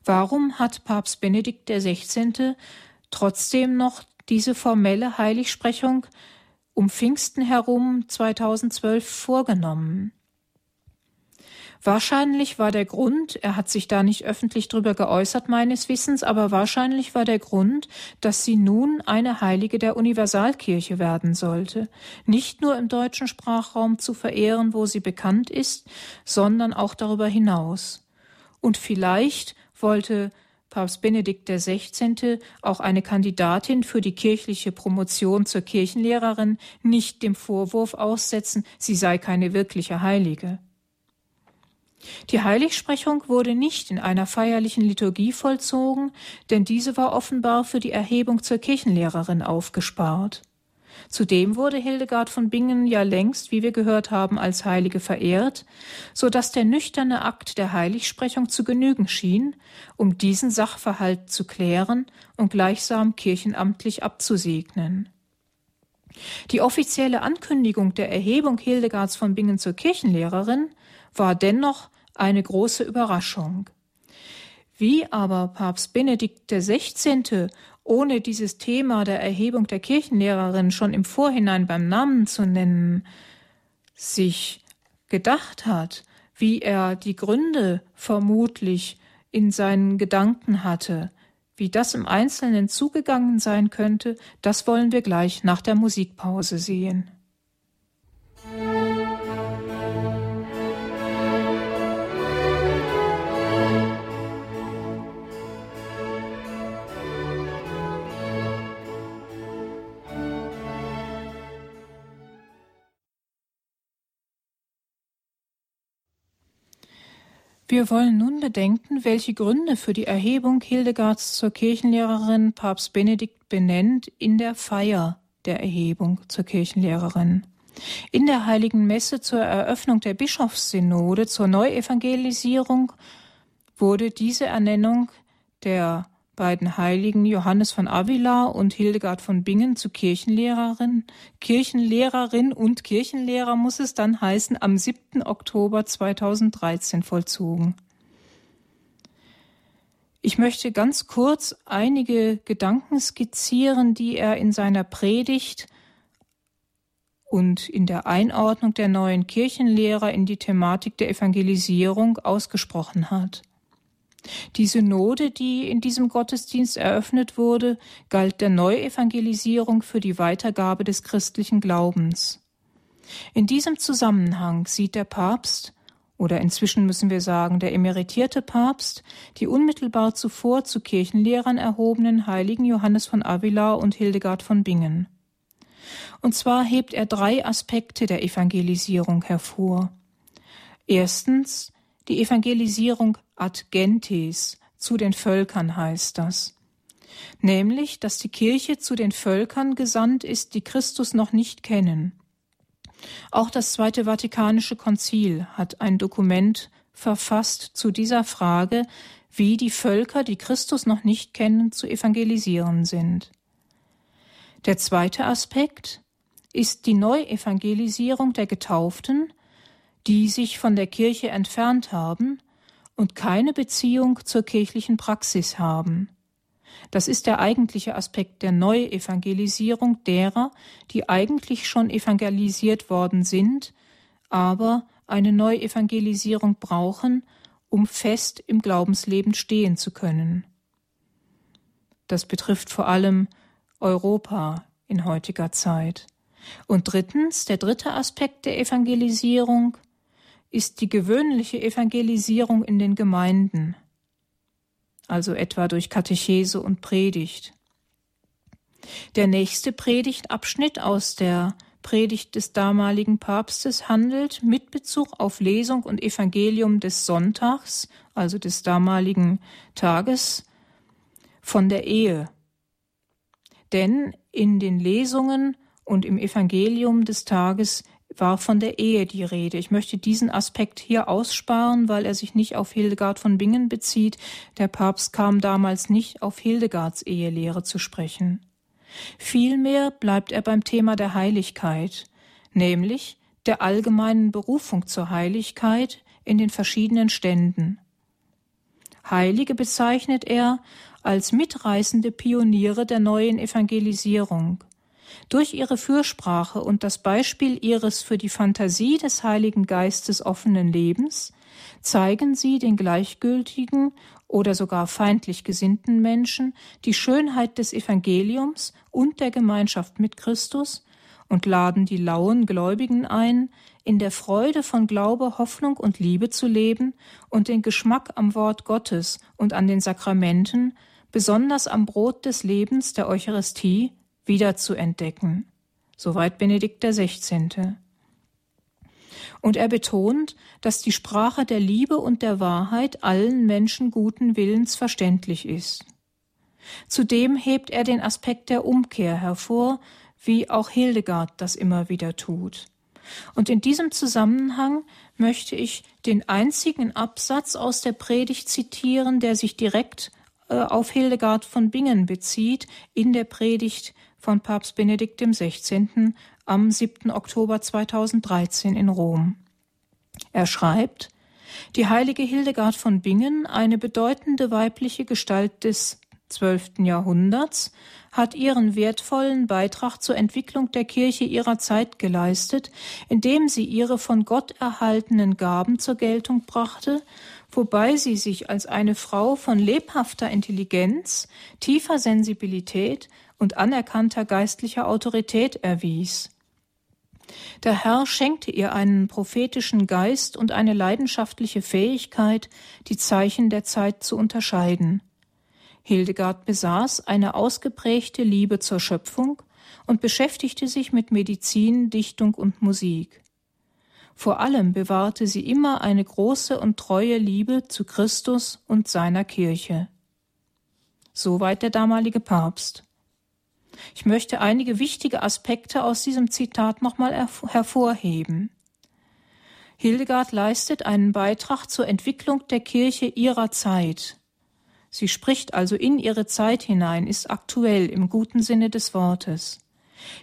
Warum hat Papst Benedikt XVI. trotzdem noch diese formelle Heiligsprechung um Pfingsten herum 2012 vorgenommen? Wahrscheinlich war der Grund, er hat sich da nicht öffentlich drüber geäußert meines Wissens, aber wahrscheinlich war der Grund, dass sie nun eine Heilige der Universalkirche werden sollte, nicht nur im deutschen Sprachraum zu verehren, wo sie bekannt ist, sondern auch darüber hinaus. Und vielleicht wollte Papst Benedikt XVI. auch eine Kandidatin für die kirchliche Promotion zur Kirchenlehrerin nicht dem Vorwurf aussetzen, sie sei keine wirkliche Heilige. Die Heiligsprechung wurde nicht in einer feierlichen Liturgie vollzogen, denn diese war offenbar für die Erhebung zur Kirchenlehrerin aufgespart. Zudem wurde Hildegard von Bingen ja längst, wie wir gehört haben, als Heilige verehrt, so dass der nüchterne Akt der Heiligsprechung zu genügen schien, um diesen Sachverhalt zu klären und gleichsam kirchenamtlich abzusegnen. Die offizielle Ankündigung der Erhebung Hildegards von Bingen zur Kirchenlehrerin war dennoch eine große Überraschung. Wie aber Papst Benedikt XVI ohne dieses Thema der Erhebung der Kirchenlehrerin schon im Vorhinein beim Namen zu nennen, sich gedacht hat, wie er die Gründe vermutlich in seinen Gedanken hatte, wie das im Einzelnen zugegangen sein könnte, das wollen wir gleich nach der Musikpause sehen. Wir wollen nun bedenken, welche Gründe für die Erhebung Hildegards zur Kirchenlehrerin Papst Benedikt benennt in der Feier der Erhebung zur Kirchenlehrerin. In der Heiligen Messe zur Eröffnung der Bischofssynode zur Neuevangelisierung wurde diese Ernennung der beiden Heiligen Johannes von Avila und Hildegard von Bingen zu Kirchenlehrerin, Kirchenlehrerin und Kirchenlehrer muss es dann heißen, am 7. Oktober 2013 vollzogen. Ich möchte ganz kurz einige Gedanken skizzieren, die er in seiner Predigt und in der Einordnung der neuen Kirchenlehrer in die Thematik der Evangelisierung ausgesprochen hat. Die Synode, die in diesem Gottesdienst eröffnet wurde, galt der Neuevangelisierung für die Weitergabe des christlichen Glaubens. In diesem Zusammenhang sieht der Papst, oder inzwischen müssen wir sagen der emeritierte Papst, die unmittelbar zuvor zu Kirchenlehrern erhobenen Heiligen Johannes von Avila und Hildegard von Bingen. Und zwar hebt er drei Aspekte der Evangelisierung hervor. Erstens die Evangelisierung ad gentes, zu den Völkern heißt das. Nämlich, dass die Kirche zu den Völkern gesandt ist, die Christus noch nicht kennen. Auch das Zweite Vatikanische Konzil hat ein Dokument verfasst zu dieser Frage, wie die Völker, die Christus noch nicht kennen, zu evangelisieren sind. Der zweite Aspekt ist die Neuevangelisierung der Getauften, die sich von der Kirche entfernt haben und keine Beziehung zur kirchlichen Praxis haben. Das ist der eigentliche Aspekt der Neuevangelisierung derer, die eigentlich schon evangelisiert worden sind, aber eine Neuevangelisierung brauchen, um fest im Glaubensleben stehen zu können. Das betrifft vor allem Europa in heutiger Zeit. Und drittens, der dritte Aspekt der Evangelisierung ist die gewöhnliche Evangelisierung in den Gemeinden, also etwa durch Katechese und Predigt. Der nächste Predigtabschnitt aus der Predigt des damaligen Papstes handelt mit Bezug auf Lesung und Evangelium des Sonntags, also des damaligen Tages, von der Ehe. Denn in den Lesungen und im Evangelium des Tages war von der Ehe die Rede. Ich möchte diesen Aspekt hier aussparen, weil er sich nicht auf Hildegard von Bingen bezieht. Der Papst kam damals nicht auf Hildegards Ehelehre zu sprechen. Vielmehr bleibt er beim Thema der Heiligkeit, nämlich der allgemeinen Berufung zur Heiligkeit in den verschiedenen Ständen. Heilige bezeichnet er als mitreißende Pioniere der neuen Evangelisierung. Durch ihre Fürsprache und das Beispiel ihres für die Fantasie des Heiligen Geistes offenen Lebens zeigen sie den gleichgültigen oder sogar feindlich gesinnten Menschen die Schönheit des Evangeliums und der Gemeinschaft mit Christus und laden die lauen Gläubigen ein, in der Freude von Glaube, Hoffnung und Liebe zu leben und den Geschmack am Wort Gottes und an den Sakramenten, besonders am Brot des Lebens der Eucharistie, wiederzuentdecken. Soweit Benedikt 16. Und er betont, dass die Sprache der Liebe und der Wahrheit allen Menschen guten Willens verständlich ist. Zudem hebt er den Aspekt der Umkehr hervor, wie auch Hildegard das immer wieder tut. Und in diesem Zusammenhang möchte ich den einzigen Absatz aus der Predigt zitieren, der sich direkt äh, auf Hildegard von Bingen bezieht, in der Predigt von Papst Benedikt XVI am 7. Oktober 2013 in Rom. Er schreibt, die heilige Hildegard von Bingen, eine bedeutende weibliche Gestalt des 12. Jahrhunderts, hat ihren wertvollen Beitrag zur Entwicklung der Kirche ihrer Zeit geleistet, indem sie ihre von Gott erhaltenen Gaben zur Geltung brachte, wobei sie sich als eine Frau von lebhafter Intelligenz, tiefer Sensibilität und anerkannter geistlicher Autorität erwies. Der Herr schenkte ihr einen prophetischen Geist und eine leidenschaftliche Fähigkeit, die Zeichen der Zeit zu unterscheiden. Hildegard besaß eine ausgeprägte Liebe zur Schöpfung und beschäftigte sich mit Medizin, Dichtung und Musik. Vor allem bewahrte sie immer eine große und treue Liebe zu Christus und seiner Kirche. Soweit der damalige Papst. Ich möchte einige wichtige Aspekte aus diesem Zitat nochmal hervorheben. Hildegard leistet einen Beitrag zur Entwicklung der Kirche ihrer Zeit. Sie spricht also in ihre Zeit hinein, ist aktuell im guten Sinne des Wortes.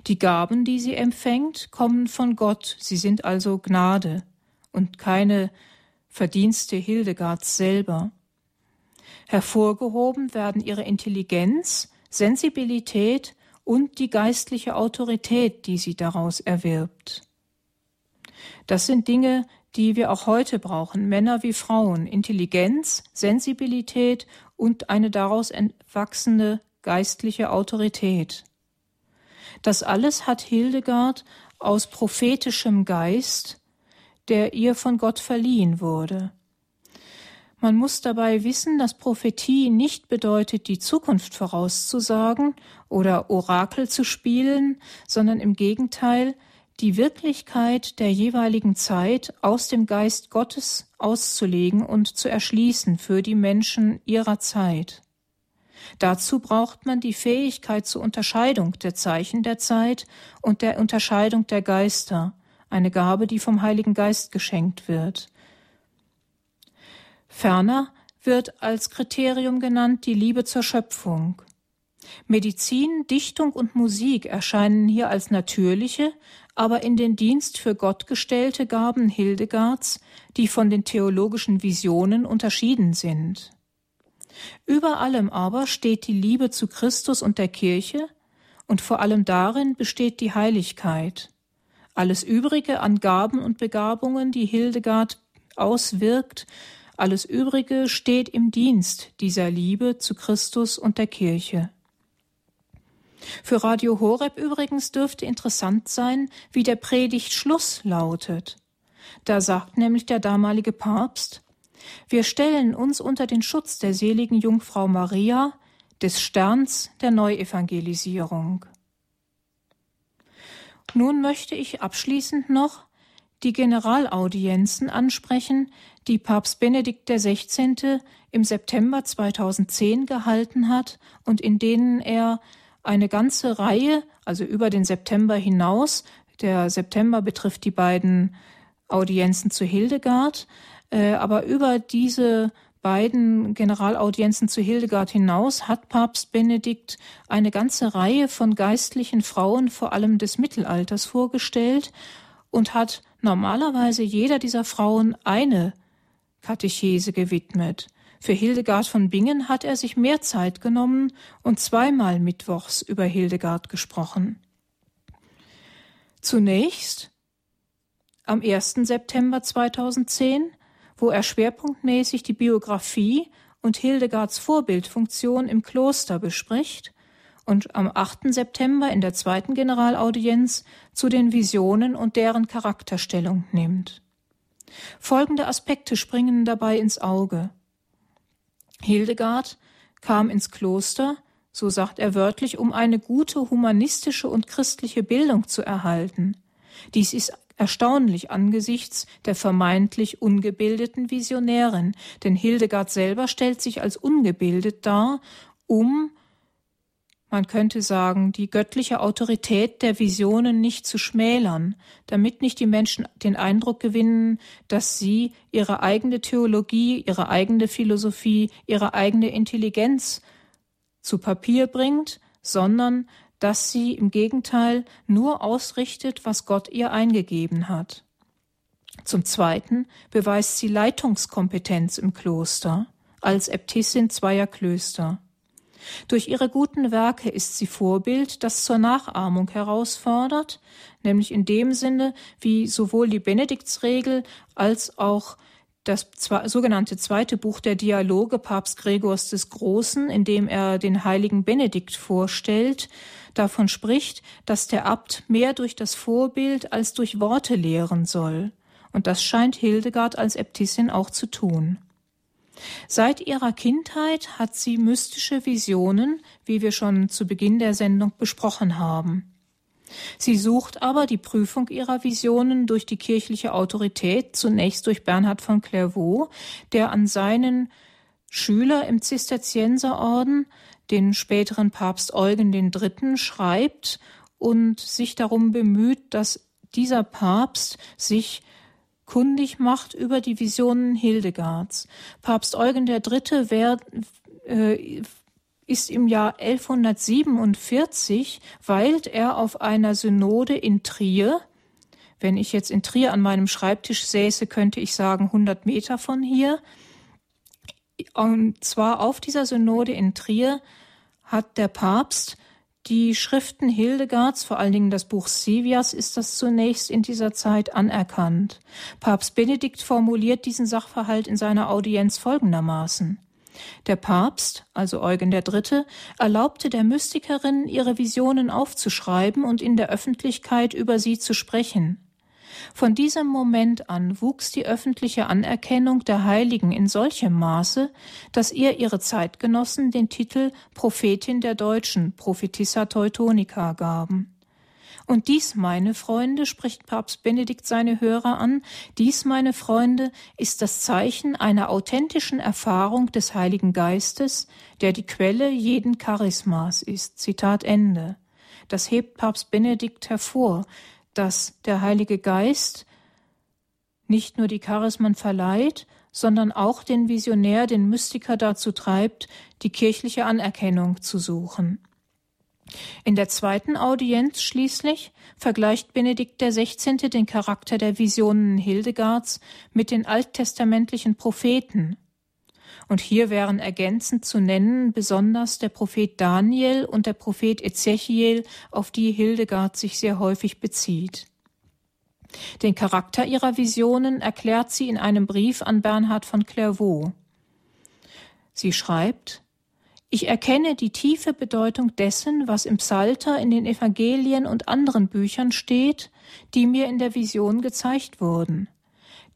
Die Gaben, die sie empfängt, kommen von Gott, sie sind also Gnade und keine Verdienste Hildegards selber. Hervorgehoben werden ihre Intelligenz, Sensibilität und die geistliche Autorität, die sie daraus erwirbt. Das sind Dinge, die wir auch heute brauchen, Männer wie Frauen, Intelligenz, Sensibilität und eine daraus entwachsene geistliche Autorität. Das alles hat Hildegard aus prophetischem Geist, der ihr von Gott verliehen wurde. Man muss dabei wissen, dass Prophetie nicht bedeutet, die Zukunft vorauszusagen oder Orakel zu spielen, sondern im Gegenteil, die Wirklichkeit der jeweiligen Zeit aus dem Geist Gottes auszulegen und zu erschließen für die Menschen ihrer Zeit. Dazu braucht man die Fähigkeit zur Unterscheidung der Zeichen der Zeit und der Unterscheidung der Geister, eine Gabe, die vom Heiligen Geist geschenkt wird. Ferner wird als Kriterium genannt die Liebe zur Schöpfung. Medizin, Dichtung und Musik erscheinen hier als natürliche, aber in den Dienst für Gott gestellte Gaben Hildegards, die von den theologischen Visionen unterschieden sind. Über allem aber steht die Liebe zu Christus und der Kirche, und vor allem darin besteht die Heiligkeit. Alles Übrige an Gaben und Begabungen, die Hildegard auswirkt, alles Übrige steht im Dienst dieser Liebe zu Christus und der Kirche. Für Radio Horeb übrigens dürfte interessant sein, wie der Predigtschluss lautet. Da sagt nämlich der damalige Papst, wir stellen uns unter den Schutz der seligen Jungfrau Maria, des Sterns der Neuevangelisierung. Nun möchte ich abschließend noch die Generalaudienzen ansprechen, die Papst Benedikt XVI. im September 2010 gehalten hat und in denen er eine ganze Reihe, also über den September hinaus, der September betrifft die beiden Audienzen zu Hildegard, äh, aber über diese beiden Generalaudienzen zu Hildegard hinaus hat Papst Benedikt eine ganze Reihe von geistlichen Frauen, vor allem des Mittelalters, vorgestellt und hat normalerweise jeder dieser Frauen eine Katechese gewidmet. Für Hildegard von Bingen hat er sich mehr Zeit genommen und zweimal mittwochs über Hildegard gesprochen. Zunächst am 1. September 2010, wo er schwerpunktmäßig die Biografie und Hildegards Vorbildfunktion im Kloster bespricht und am 8. September in der zweiten Generalaudienz zu den Visionen und deren Charakterstellung nimmt. Folgende Aspekte springen dabei ins Auge. Hildegard kam ins Kloster, so sagt er wörtlich, um eine gute humanistische und christliche Bildung zu erhalten. Dies ist erstaunlich angesichts der vermeintlich ungebildeten Visionärin, denn Hildegard selber stellt sich als ungebildet dar, um man könnte sagen, die göttliche Autorität der Visionen nicht zu schmälern, damit nicht die Menschen den Eindruck gewinnen, dass sie ihre eigene Theologie, ihre eigene Philosophie, ihre eigene Intelligenz zu Papier bringt, sondern dass sie im Gegenteil nur ausrichtet, was Gott ihr eingegeben hat. Zum Zweiten beweist sie Leitungskompetenz im Kloster als Äbtissin zweier Klöster. Durch ihre guten Werke ist sie Vorbild, das zur Nachahmung herausfordert, nämlich in dem Sinne, wie sowohl die Benediktsregel als auch das sogenannte zweite Buch der Dialoge Papst Gregors des Großen, in dem er den heiligen Benedikt vorstellt, davon spricht, dass der Abt mehr durch das Vorbild als durch Worte lehren soll. Und das scheint Hildegard als Äbtissin auch zu tun. Seit ihrer Kindheit hat sie mystische Visionen, wie wir schon zu Beginn der Sendung besprochen haben. Sie sucht aber die Prüfung ihrer Visionen durch die kirchliche Autorität, zunächst durch Bernhard von Clairvaux, der an seinen Schüler im Zisterzienserorden, den späteren Papst Eugen III., schreibt und sich darum bemüht, dass dieser Papst sich kundig macht über die Visionen Hildegards. Papst Eugen III. Wär, äh, ist im Jahr 1147, weilt er auf einer Synode in Trier. Wenn ich jetzt in Trier an meinem Schreibtisch säße, könnte ich sagen 100 Meter von hier. Und zwar auf dieser Synode in Trier hat der Papst die Schriften Hildegards, vor allen Dingen das Buch Sivias, ist das zunächst in dieser Zeit anerkannt. Papst Benedikt formuliert diesen Sachverhalt in seiner Audienz folgendermaßen. Der Papst, also Eugen III., erlaubte der Mystikerin, ihre Visionen aufzuschreiben und in der Öffentlichkeit über sie zu sprechen. Von diesem Moment an wuchs die öffentliche Anerkennung der Heiligen in solchem Maße, dass ihr ihre Zeitgenossen den Titel Prophetin der Deutschen, Prophetissa Teutonica gaben. Und dies, meine Freunde, spricht Papst Benedikt seine Hörer an, dies, meine Freunde, ist das Zeichen einer authentischen Erfahrung des Heiligen Geistes, der die Quelle jeden Charismas ist. Zitat Ende. Das hebt Papst Benedikt hervor, dass der Heilige Geist nicht nur die Charismen verleiht, sondern auch den Visionär, den Mystiker dazu treibt, die kirchliche Anerkennung zu suchen. In der zweiten Audienz schließlich vergleicht Benedikt XVI. den Charakter der Visionen Hildegards mit den alttestamentlichen Propheten und hier wären ergänzend zu nennen besonders der Prophet Daniel und der Prophet Ezechiel, auf die Hildegard sich sehr häufig bezieht. Den Charakter ihrer Visionen erklärt sie in einem Brief an Bernhard von Clairvaux. Sie schreibt, Ich erkenne die tiefe Bedeutung dessen, was im Psalter, in den Evangelien und anderen Büchern steht, die mir in der Vision gezeigt wurden.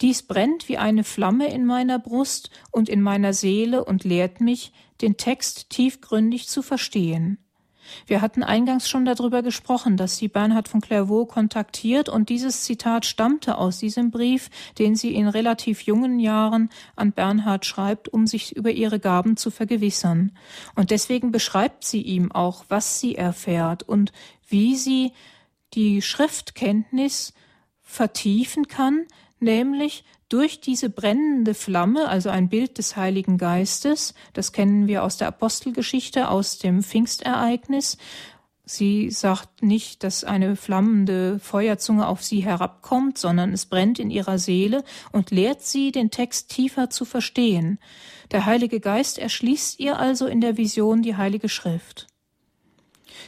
Dies brennt wie eine Flamme in meiner Brust und in meiner Seele und lehrt mich, den Text tiefgründig zu verstehen. Wir hatten eingangs schon darüber gesprochen, dass sie Bernhard von Clairvaux kontaktiert und dieses Zitat stammte aus diesem Brief, den sie in relativ jungen Jahren an Bernhard schreibt, um sich über ihre Gaben zu vergewissern. Und deswegen beschreibt sie ihm auch, was sie erfährt und wie sie die Schriftkenntnis vertiefen kann, nämlich durch diese brennende Flamme, also ein Bild des Heiligen Geistes, das kennen wir aus der Apostelgeschichte, aus dem Pfingstereignis. Sie sagt nicht, dass eine flammende Feuerzunge auf sie herabkommt, sondern es brennt in ihrer Seele und lehrt sie, den Text tiefer zu verstehen. Der Heilige Geist erschließt ihr also in der Vision die Heilige Schrift.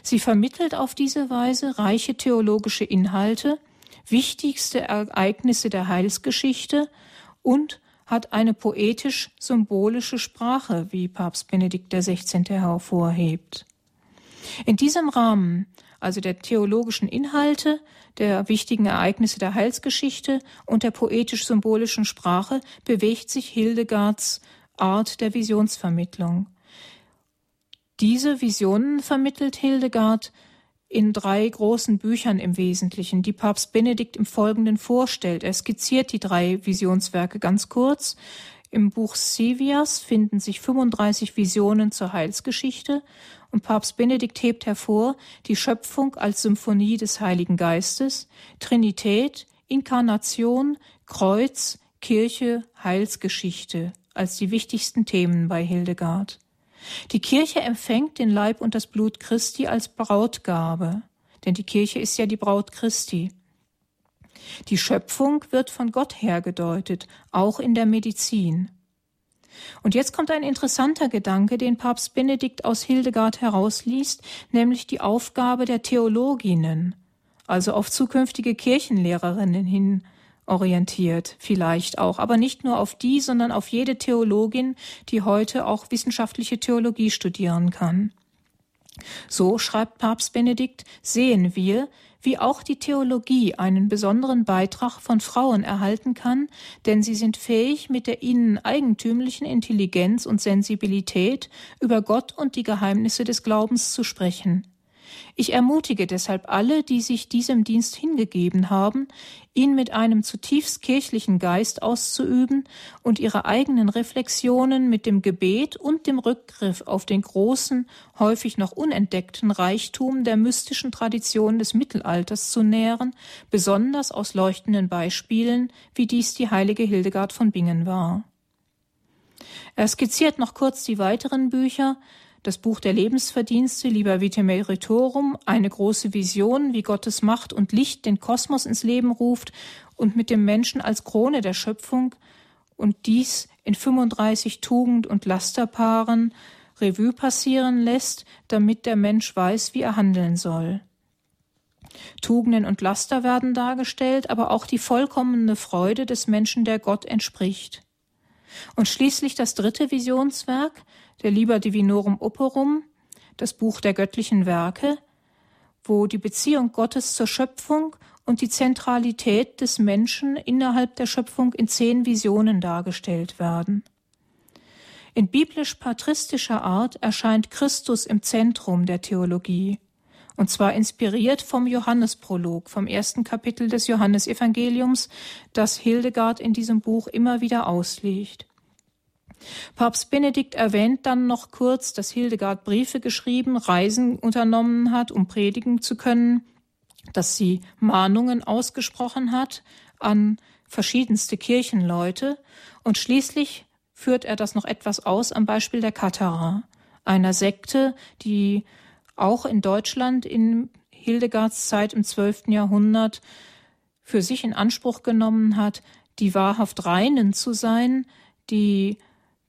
Sie vermittelt auf diese Weise reiche theologische Inhalte, wichtigste Ereignisse der Heilsgeschichte und hat eine poetisch-symbolische Sprache, wie Papst Benedikt XVI. hervorhebt. In diesem Rahmen, also der theologischen Inhalte, der wichtigen Ereignisse der Heilsgeschichte und der poetisch-symbolischen Sprache, bewegt sich Hildegards Art der Visionsvermittlung. Diese Visionen vermittelt Hildegard in drei großen Büchern im Wesentlichen, die Papst Benedikt im Folgenden vorstellt. Er skizziert die drei Visionswerke ganz kurz. Im Buch Sevias finden sich 35 Visionen zur Heilsgeschichte und Papst Benedikt hebt hervor die Schöpfung als Symphonie des Heiligen Geistes, Trinität, Inkarnation, Kreuz, Kirche, Heilsgeschichte als die wichtigsten Themen bei Hildegard. Die Kirche empfängt den Leib und das Blut Christi als Brautgabe, denn die Kirche ist ja die Braut Christi. Die Schöpfung wird von Gott her gedeutet, auch in der Medizin. Und jetzt kommt ein interessanter Gedanke, den Papst Benedikt aus Hildegard herausliest, nämlich die Aufgabe der Theologinnen, also auf zukünftige Kirchenlehrerinnen hin orientiert, vielleicht auch, aber nicht nur auf die, sondern auf jede Theologin, die heute auch wissenschaftliche Theologie studieren kann. So schreibt Papst Benedikt, sehen wir, wie auch die Theologie einen besonderen Beitrag von Frauen erhalten kann, denn sie sind fähig, mit der ihnen eigentümlichen Intelligenz und Sensibilität über Gott und die Geheimnisse des Glaubens zu sprechen. Ich ermutige deshalb alle, die sich diesem Dienst hingegeben haben, ihn mit einem zutiefst kirchlichen Geist auszuüben und ihre eigenen Reflexionen mit dem Gebet und dem Rückgriff auf den großen, häufig noch unentdeckten Reichtum der mystischen Tradition des Mittelalters zu nähren, besonders aus leuchtenden Beispielen, wie dies die heilige Hildegard von Bingen war. Er skizziert noch kurz die weiteren Bücher, das Buch der Lebensverdienste, Lieber Vitae Meritorum, eine große Vision, wie Gottes Macht und Licht den Kosmos ins Leben ruft und mit dem Menschen als Krone der Schöpfung und dies in 35 Tugend- und Lasterpaaren Revue passieren lässt, damit der Mensch weiß, wie er handeln soll. Tugenden und Laster werden dargestellt, aber auch die vollkommene Freude des Menschen, der Gott entspricht. Und schließlich das dritte Visionswerk, der Liber Divinorum Operum, das Buch der göttlichen Werke, wo die Beziehung Gottes zur Schöpfung und die Zentralität des Menschen innerhalb der Schöpfung in zehn Visionen dargestellt werden. In biblisch-patristischer Art erscheint Christus im Zentrum der Theologie, und zwar inspiriert vom Johannesprolog, vom ersten Kapitel des Johannesevangeliums, das Hildegard in diesem Buch immer wieder auslegt. Papst Benedikt erwähnt dann noch kurz, dass Hildegard Briefe geschrieben, Reisen unternommen hat, um predigen zu können, dass sie Mahnungen ausgesprochen hat an verschiedenste Kirchenleute und schließlich führt er das noch etwas aus am Beispiel der Katharer, einer Sekte, die auch in Deutschland in Hildegards Zeit im 12. Jahrhundert für sich in Anspruch genommen hat, die wahrhaft Reinen zu sein, die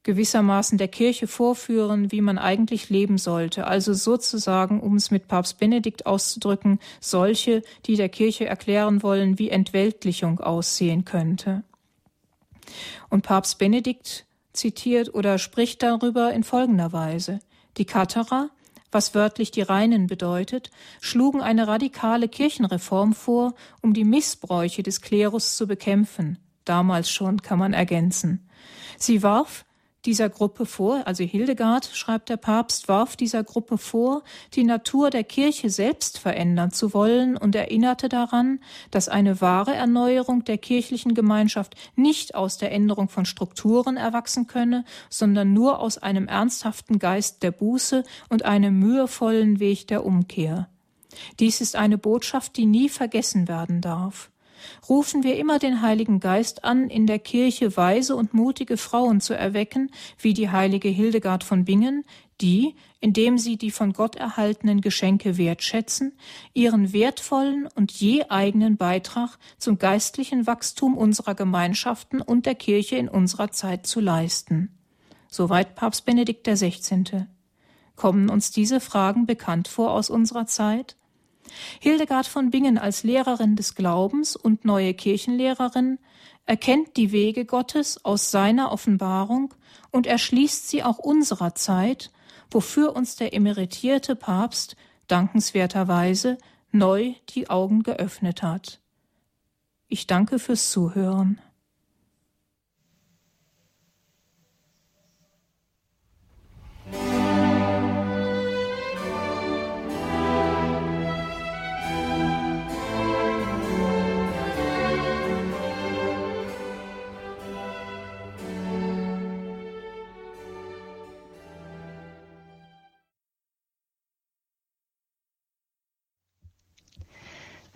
gewissermaßen der Kirche vorführen, wie man eigentlich leben sollte. Also sozusagen, um es mit Papst Benedikt auszudrücken, solche, die der Kirche erklären wollen, wie Entweltlichung aussehen könnte. Und Papst Benedikt zitiert oder spricht darüber in folgender Weise. Die Katharer, was wörtlich die Reinen bedeutet, schlugen eine radikale Kirchenreform vor, um die Missbräuche des Klerus zu bekämpfen. Damals schon kann man ergänzen. Sie warf dieser Gruppe vor, also Hildegard, schreibt der Papst, warf dieser Gruppe vor, die Natur der Kirche selbst verändern zu wollen und erinnerte daran, dass eine wahre Erneuerung der kirchlichen Gemeinschaft nicht aus der Änderung von Strukturen erwachsen könne, sondern nur aus einem ernsthaften Geist der Buße und einem mühevollen Weg der Umkehr. Dies ist eine Botschaft, die nie vergessen werden darf rufen wir immer den Heiligen Geist an, in der Kirche weise und mutige Frauen zu erwecken, wie die heilige Hildegard von Bingen, die, indem sie die von Gott erhaltenen Geschenke wertschätzen, ihren wertvollen und je eigenen Beitrag zum geistlichen Wachstum unserer Gemeinschaften und der Kirche in unserer Zeit zu leisten. Soweit Papst Benedikt XVI. Kommen uns diese Fragen bekannt vor aus unserer Zeit? Hildegard von Bingen als Lehrerin des Glaubens und neue Kirchenlehrerin erkennt die Wege Gottes aus seiner Offenbarung und erschließt sie auch unserer Zeit, wofür uns der emeritierte Papst dankenswerterweise neu die Augen geöffnet hat. Ich danke fürs Zuhören.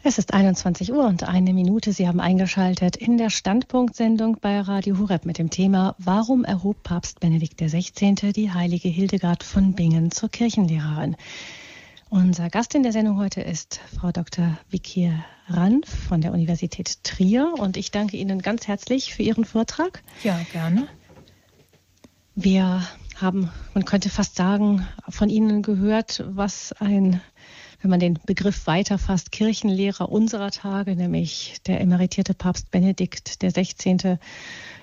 Es ist 21 Uhr und eine Minute. Sie haben eingeschaltet in der Standpunktsendung bei Radio Hureb mit dem Thema Warum erhob Papst Benedikt XVI. die heilige Hildegard von Bingen zur Kirchenlehrerin? Unser Gast in der Sendung heute ist Frau Dr. Vicky Ranf von der Universität Trier und ich danke Ihnen ganz herzlich für Ihren Vortrag. Ja, gerne. Wir haben, man könnte fast sagen, von Ihnen gehört, was ein wenn man den Begriff weiterfasst, Kirchenlehrer unserer Tage, nämlich der emeritierte Papst Benedikt 16.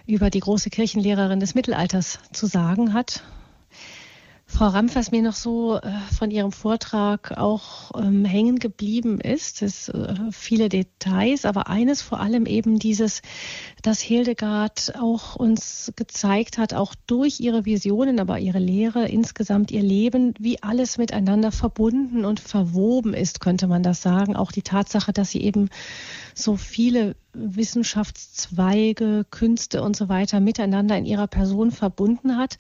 über die große Kirchenlehrerin des Mittelalters zu sagen hat. Frau Rampf, was mir noch so äh, von Ihrem Vortrag auch ähm, hängen geblieben ist, ist äh, viele Details, aber eines vor allem eben dieses, dass Hildegard auch uns gezeigt hat, auch durch ihre Visionen, aber ihre Lehre, insgesamt ihr Leben, wie alles miteinander verbunden und verwoben ist, könnte man das sagen. Auch die Tatsache, dass sie eben so viele Wissenschaftszweige, Künste und so weiter miteinander in ihrer Person verbunden hat.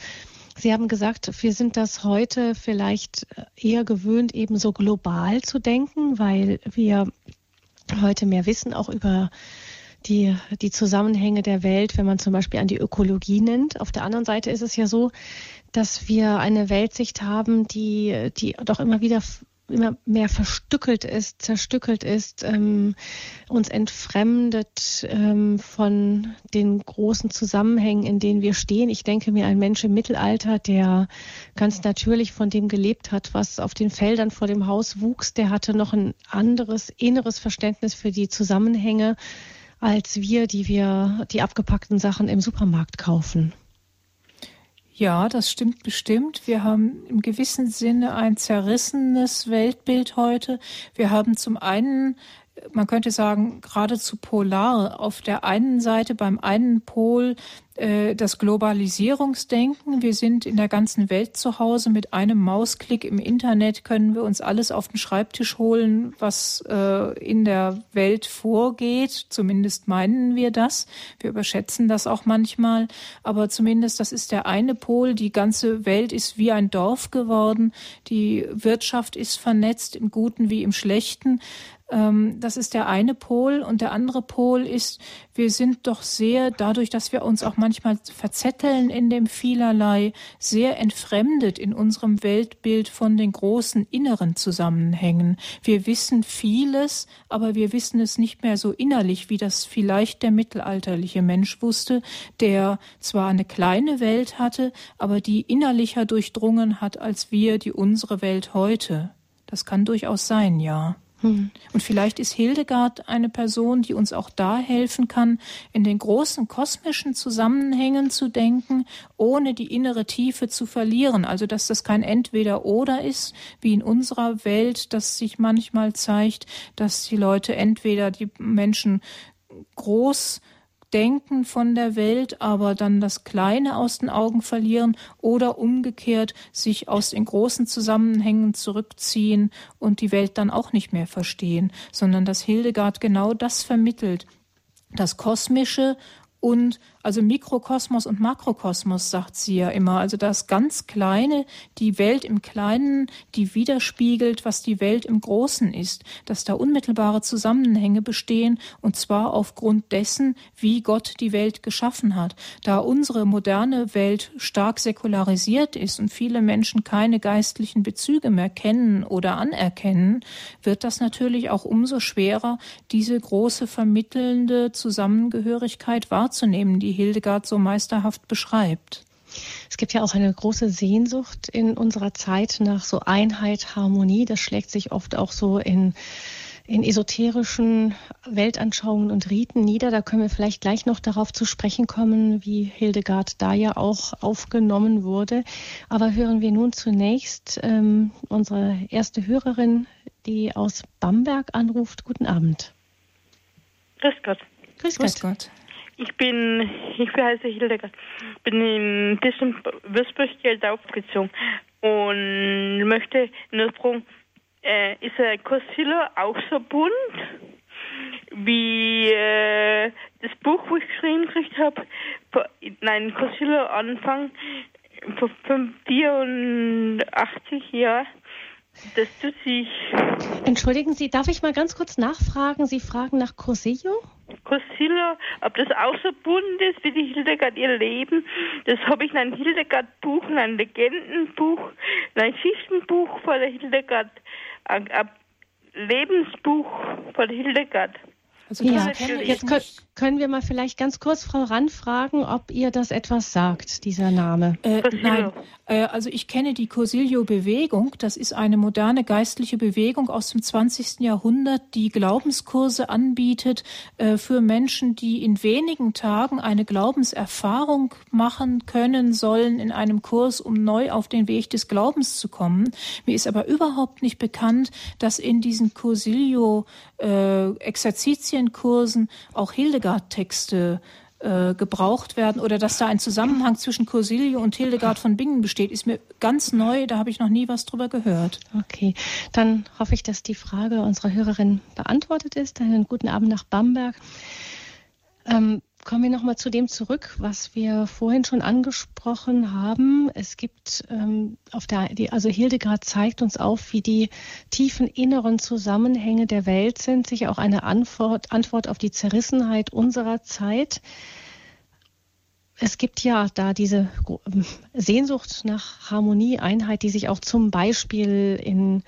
Sie haben gesagt, wir sind das heute vielleicht eher gewöhnt, eben so global zu denken, weil wir heute mehr wissen, auch über die, die Zusammenhänge der Welt, wenn man zum Beispiel an die Ökologie nennt. Auf der anderen Seite ist es ja so, dass wir eine Weltsicht haben, die, die doch immer wieder immer mehr verstückelt ist, zerstückelt ist, ähm, uns entfremdet ähm, von den großen Zusammenhängen, in denen wir stehen. Ich denke mir, ein Mensch im Mittelalter, der ganz natürlich von dem gelebt hat, was auf den Feldern vor dem Haus wuchs, der hatte noch ein anderes inneres Verständnis für die Zusammenhänge als wir, die wir die abgepackten Sachen im Supermarkt kaufen. Ja, das stimmt bestimmt. Wir haben im gewissen Sinne ein zerrissenes Weltbild heute. Wir haben zum einen man könnte sagen, geradezu polar. Auf der einen Seite beim einen Pol äh, das Globalisierungsdenken. Wir sind in der ganzen Welt zu Hause. Mit einem Mausklick im Internet können wir uns alles auf den Schreibtisch holen, was äh, in der Welt vorgeht. Zumindest meinen wir das. Wir überschätzen das auch manchmal. Aber zumindest das ist der eine Pol. Die ganze Welt ist wie ein Dorf geworden. Die Wirtschaft ist vernetzt im Guten wie im Schlechten. Ähm, das ist der eine Pol. Und der andere Pol ist, wir sind doch sehr, dadurch, dass wir uns auch manchmal verzetteln in dem vielerlei, sehr entfremdet in unserem Weltbild von den großen inneren Zusammenhängen. Wir wissen vieles, aber wir wissen es nicht mehr so innerlich, wie das vielleicht der mittelalterliche Mensch wusste, der zwar eine kleine Welt hatte, aber die innerlicher durchdrungen hat als wir die unsere Welt heute. Das kann durchaus sein, ja. Hm. Und vielleicht ist Hildegard eine Person, die uns auch da helfen kann, in den großen kosmischen Zusammenhängen zu denken, ohne die innere Tiefe zu verlieren. Also, dass das kein Entweder-Oder ist, wie in unserer Welt, das sich manchmal zeigt, dass die Leute entweder die Menschen groß Denken von der Welt, aber dann das Kleine aus den Augen verlieren oder umgekehrt sich aus den großen Zusammenhängen zurückziehen und die Welt dann auch nicht mehr verstehen, sondern dass Hildegard genau das vermittelt. Das Kosmische und also Mikrokosmos und Makrokosmos, sagt sie ja immer. Also das ganz Kleine, die Welt im Kleinen, die widerspiegelt, was die Welt im Großen ist. Dass da unmittelbare Zusammenhänge bestehen und zwar aufgrund dessen, wie Gott die Welt geschaffen hat. Da unsere moderne Welt stark säkularisiert ist und viele Menschen keine geistlichen Bezüge mehr kennen oder anerkennen, wird das natürlich auch umso schwerer, diese große vermittelnde Zusammengehörigkeit wahrzunehmen, die Hildegard so meisterhaft beschreibt. Es gibt ja auch eine große Sehnsucht in unserer Zeit nach so Einheit, Harmonie. Das schlägt sich oft auch so in, in esoterischen Weltanschauungen und Riten nieder. Da können wir vielleicht gleich noch darauf zu sprechen kommen, wie Hildegard da ja auch aufgenommen wurde. Aber hören wir nun zunächst ähm, unsere erste Hörerin, die aus Bamberg anruft. Guten Abend. Grüß Gott. Grüß Gott. Grüß Gott. Ich bin, ich heiße Hildegard, bin in diesem Würzburg-Geld aufgezogen und möchte nur fragen, äh, ist der Cosillo auch so bunt wie äh, das Buch, wo ich geschrieben gekriegt habe? Nein, Cosillo Anfang vor 84 Jahren. Das tut sich. Entschuldigen Sie, darf ich mal ganz kurz nachfragen? Sie fragen nach Cosillo? Cosillo, ob das auch so bunt ist wie die Hildegard ihr Leben. Das habe ich in einem Hildegard-Buch, in einem Legendenbuch, in einem Schichtenbuch von der Hildegard, ein, ein Lebensbuch von Hildegard. Also ja, jetzt können, können wir mal vielleicht ganz kurz Frau Rand fragen, ob ihr das etwas sagt, dieser Name. Äh, nein, äh, also ich kenne die Cosilio-Bewegung. Das ist eine moderne geistliche Bewegung aus dem 20. Jahrhundert, die Glaubenskurse anbietet äh, für Menschen, die in wenigen Tagen eine Glaubenserfahrung machen können sollen in einem Kurs, um neu auf den Weg des Glaubens zu kommen. Mir ist aber überhaupt nicht bekannt, dass in diesen Cosilio äh, auch Hildegard-Texte äh, gebraucht werden oder dass da ein Zusammenhang zwischen Corsilio und Hildegard von Bingen besteht, ist mir ganz neu, da habe ich noch nie was drüber gehört. Okay, dann hoffe ich, dass die Frage unserer Hörerin beantwortet ist. Einen guten Abend nach Bamberg. Ähm, kommen wir nochmal zu dem zurück, was wir vorhin schon angesprochen haben. Es gibt ähm, auf der, die, also Hildegard zeigt uns auf, wie die tiefen inneren Zusammenhänge der Welt sind, sicher auch eine Antwort, Antwort auf die Zerrissenheit unserer Zeit. Es gibt ja da diese Sehnsucht nach Harmonie, Einheit, die sich auch zum Beispiel in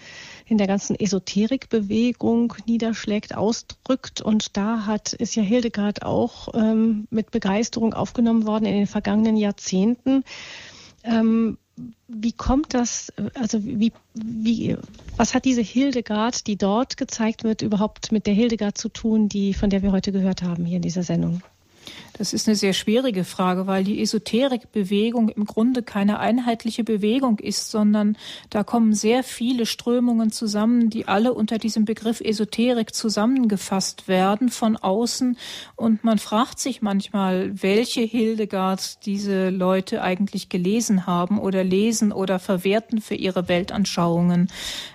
in der ganzen Esoterikbewegung niederschlägt, ausdrückt. Und da hat, ist ja Hildegard auch ähm, mit Begeisterung aufgenommen worden in den vergangenen Jahrzehnten. Ähm, wie kommt das, also wie, wie, was hat diese Hildegard, die dort gezeigt wird, überhaupt mit der Hildegard zu tun, die, von der wir heute gehört haben hier in dieser Sendung? Das ist eine sehr schwierige Frage, weil die Esoterikbewegung im Grunde keine einheitliche Bewegung ist, sondern da kommen sehr viele Strömungen zusammen, die alle unter diesem Begriff Esoterik zusammengefasst werden von außen. Und man fragt sich manchmal, welche Hildegard diese Leute eigentlich gelesen haben oder lesen oder verwerten für ihre Weltanschauungen.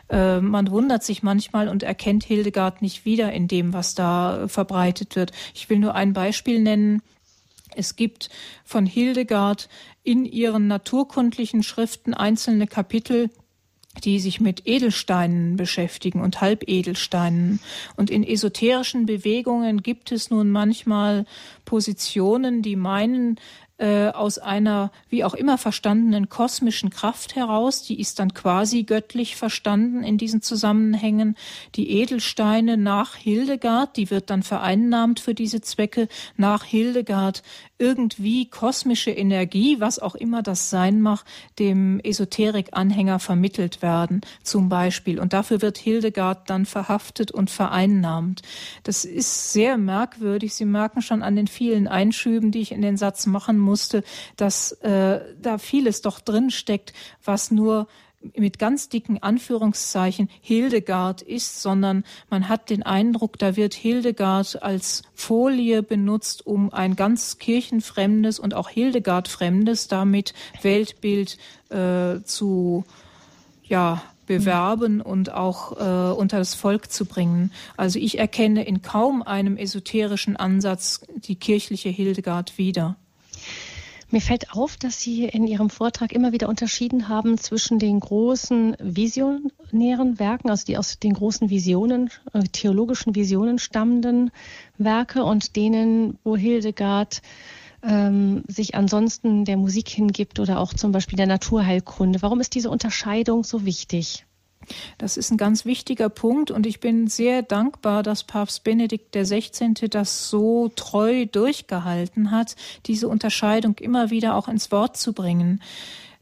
Äh, man wundert sich manchmal und erkennt Hildegard nicht wieder in dem, was da verbreitet wird. Ich will nur ein Beispiel nennen. Es gibt von Hildegard in ihren naturkundlichen Schriften einzelne Kapitel, die sich mit Edelsteinen beschäftigen und Halbedelsteinen. Und in esoterischen Bewegungen gibt es nun manchmal Positionen, die meinen, äh, aus einer wie auch immer verstandenen kosmischen Kraft heraus, die ist dann quasi göttlich verstanden in diesen Zusammenhängen. Die Edelsteine nach Hildegard, die wird dann vereinnahmt für diese Zwecke. Nach Hildegard irgendwie kosmische Energie, was auch immer das sein mag, dem Esoterik-Anhänger vermittelt werden, zum Beispiel. Und dafür wird Hildegard dann verhaftet und vereinnahmt. Das ist sehr merkwürdig. Sie merken schon an den vielen Einschüben, die ich in den Satz machen musste, dass äh, da vieles doch drin steckt, was nur mit ganz dicken Anführungszeichen Hildegard ist, sondern man hat den Eindruck, da wird Hildegard als Folie benutzt, um ein ganz kirchenfremdes und auch Hildegard-fremdes damit Weltbild äh, zu ja, bewerben und auch äh, unter das Volk zu bringen. Also ich erkenne in kaum einem esoterischen Ansatz die kirchliche Hildegard wieder. Mir fällt auf, dass Sie in Ihrem Vortrag immer wieder unterschieden haben zwischen den großen visionären Werken, also die aus den großen Visionen, äh, theologischen Visionen stammenden Werke und denen, wo Hildegard ähm, sich ansonsten der Musik hingibt oder auch zum Beispiel der Naturheilkunde. Warum ist diese Unterscheidung so wichtig? Das ist ein ganz wichtiger Punkt und ich bin sehr dankbar, dass Papst Benedikt XVI. das so treu durchgehalten hat, diese Unterscheidung immer wieder auch ins Wort zu bringen.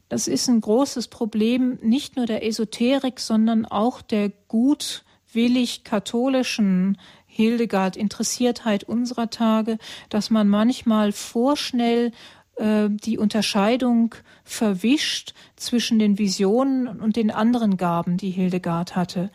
Das ist ein großes Problem nicht nur der Esoterik, sondern auch der gutwillig katholischen Hildegard Interessiertheit unserer Tage, dass man manchmal vorschnell äh, die Unterscheidung verwischt zwischen den Visionen und den anderen Gaben, die Hildegard hatte.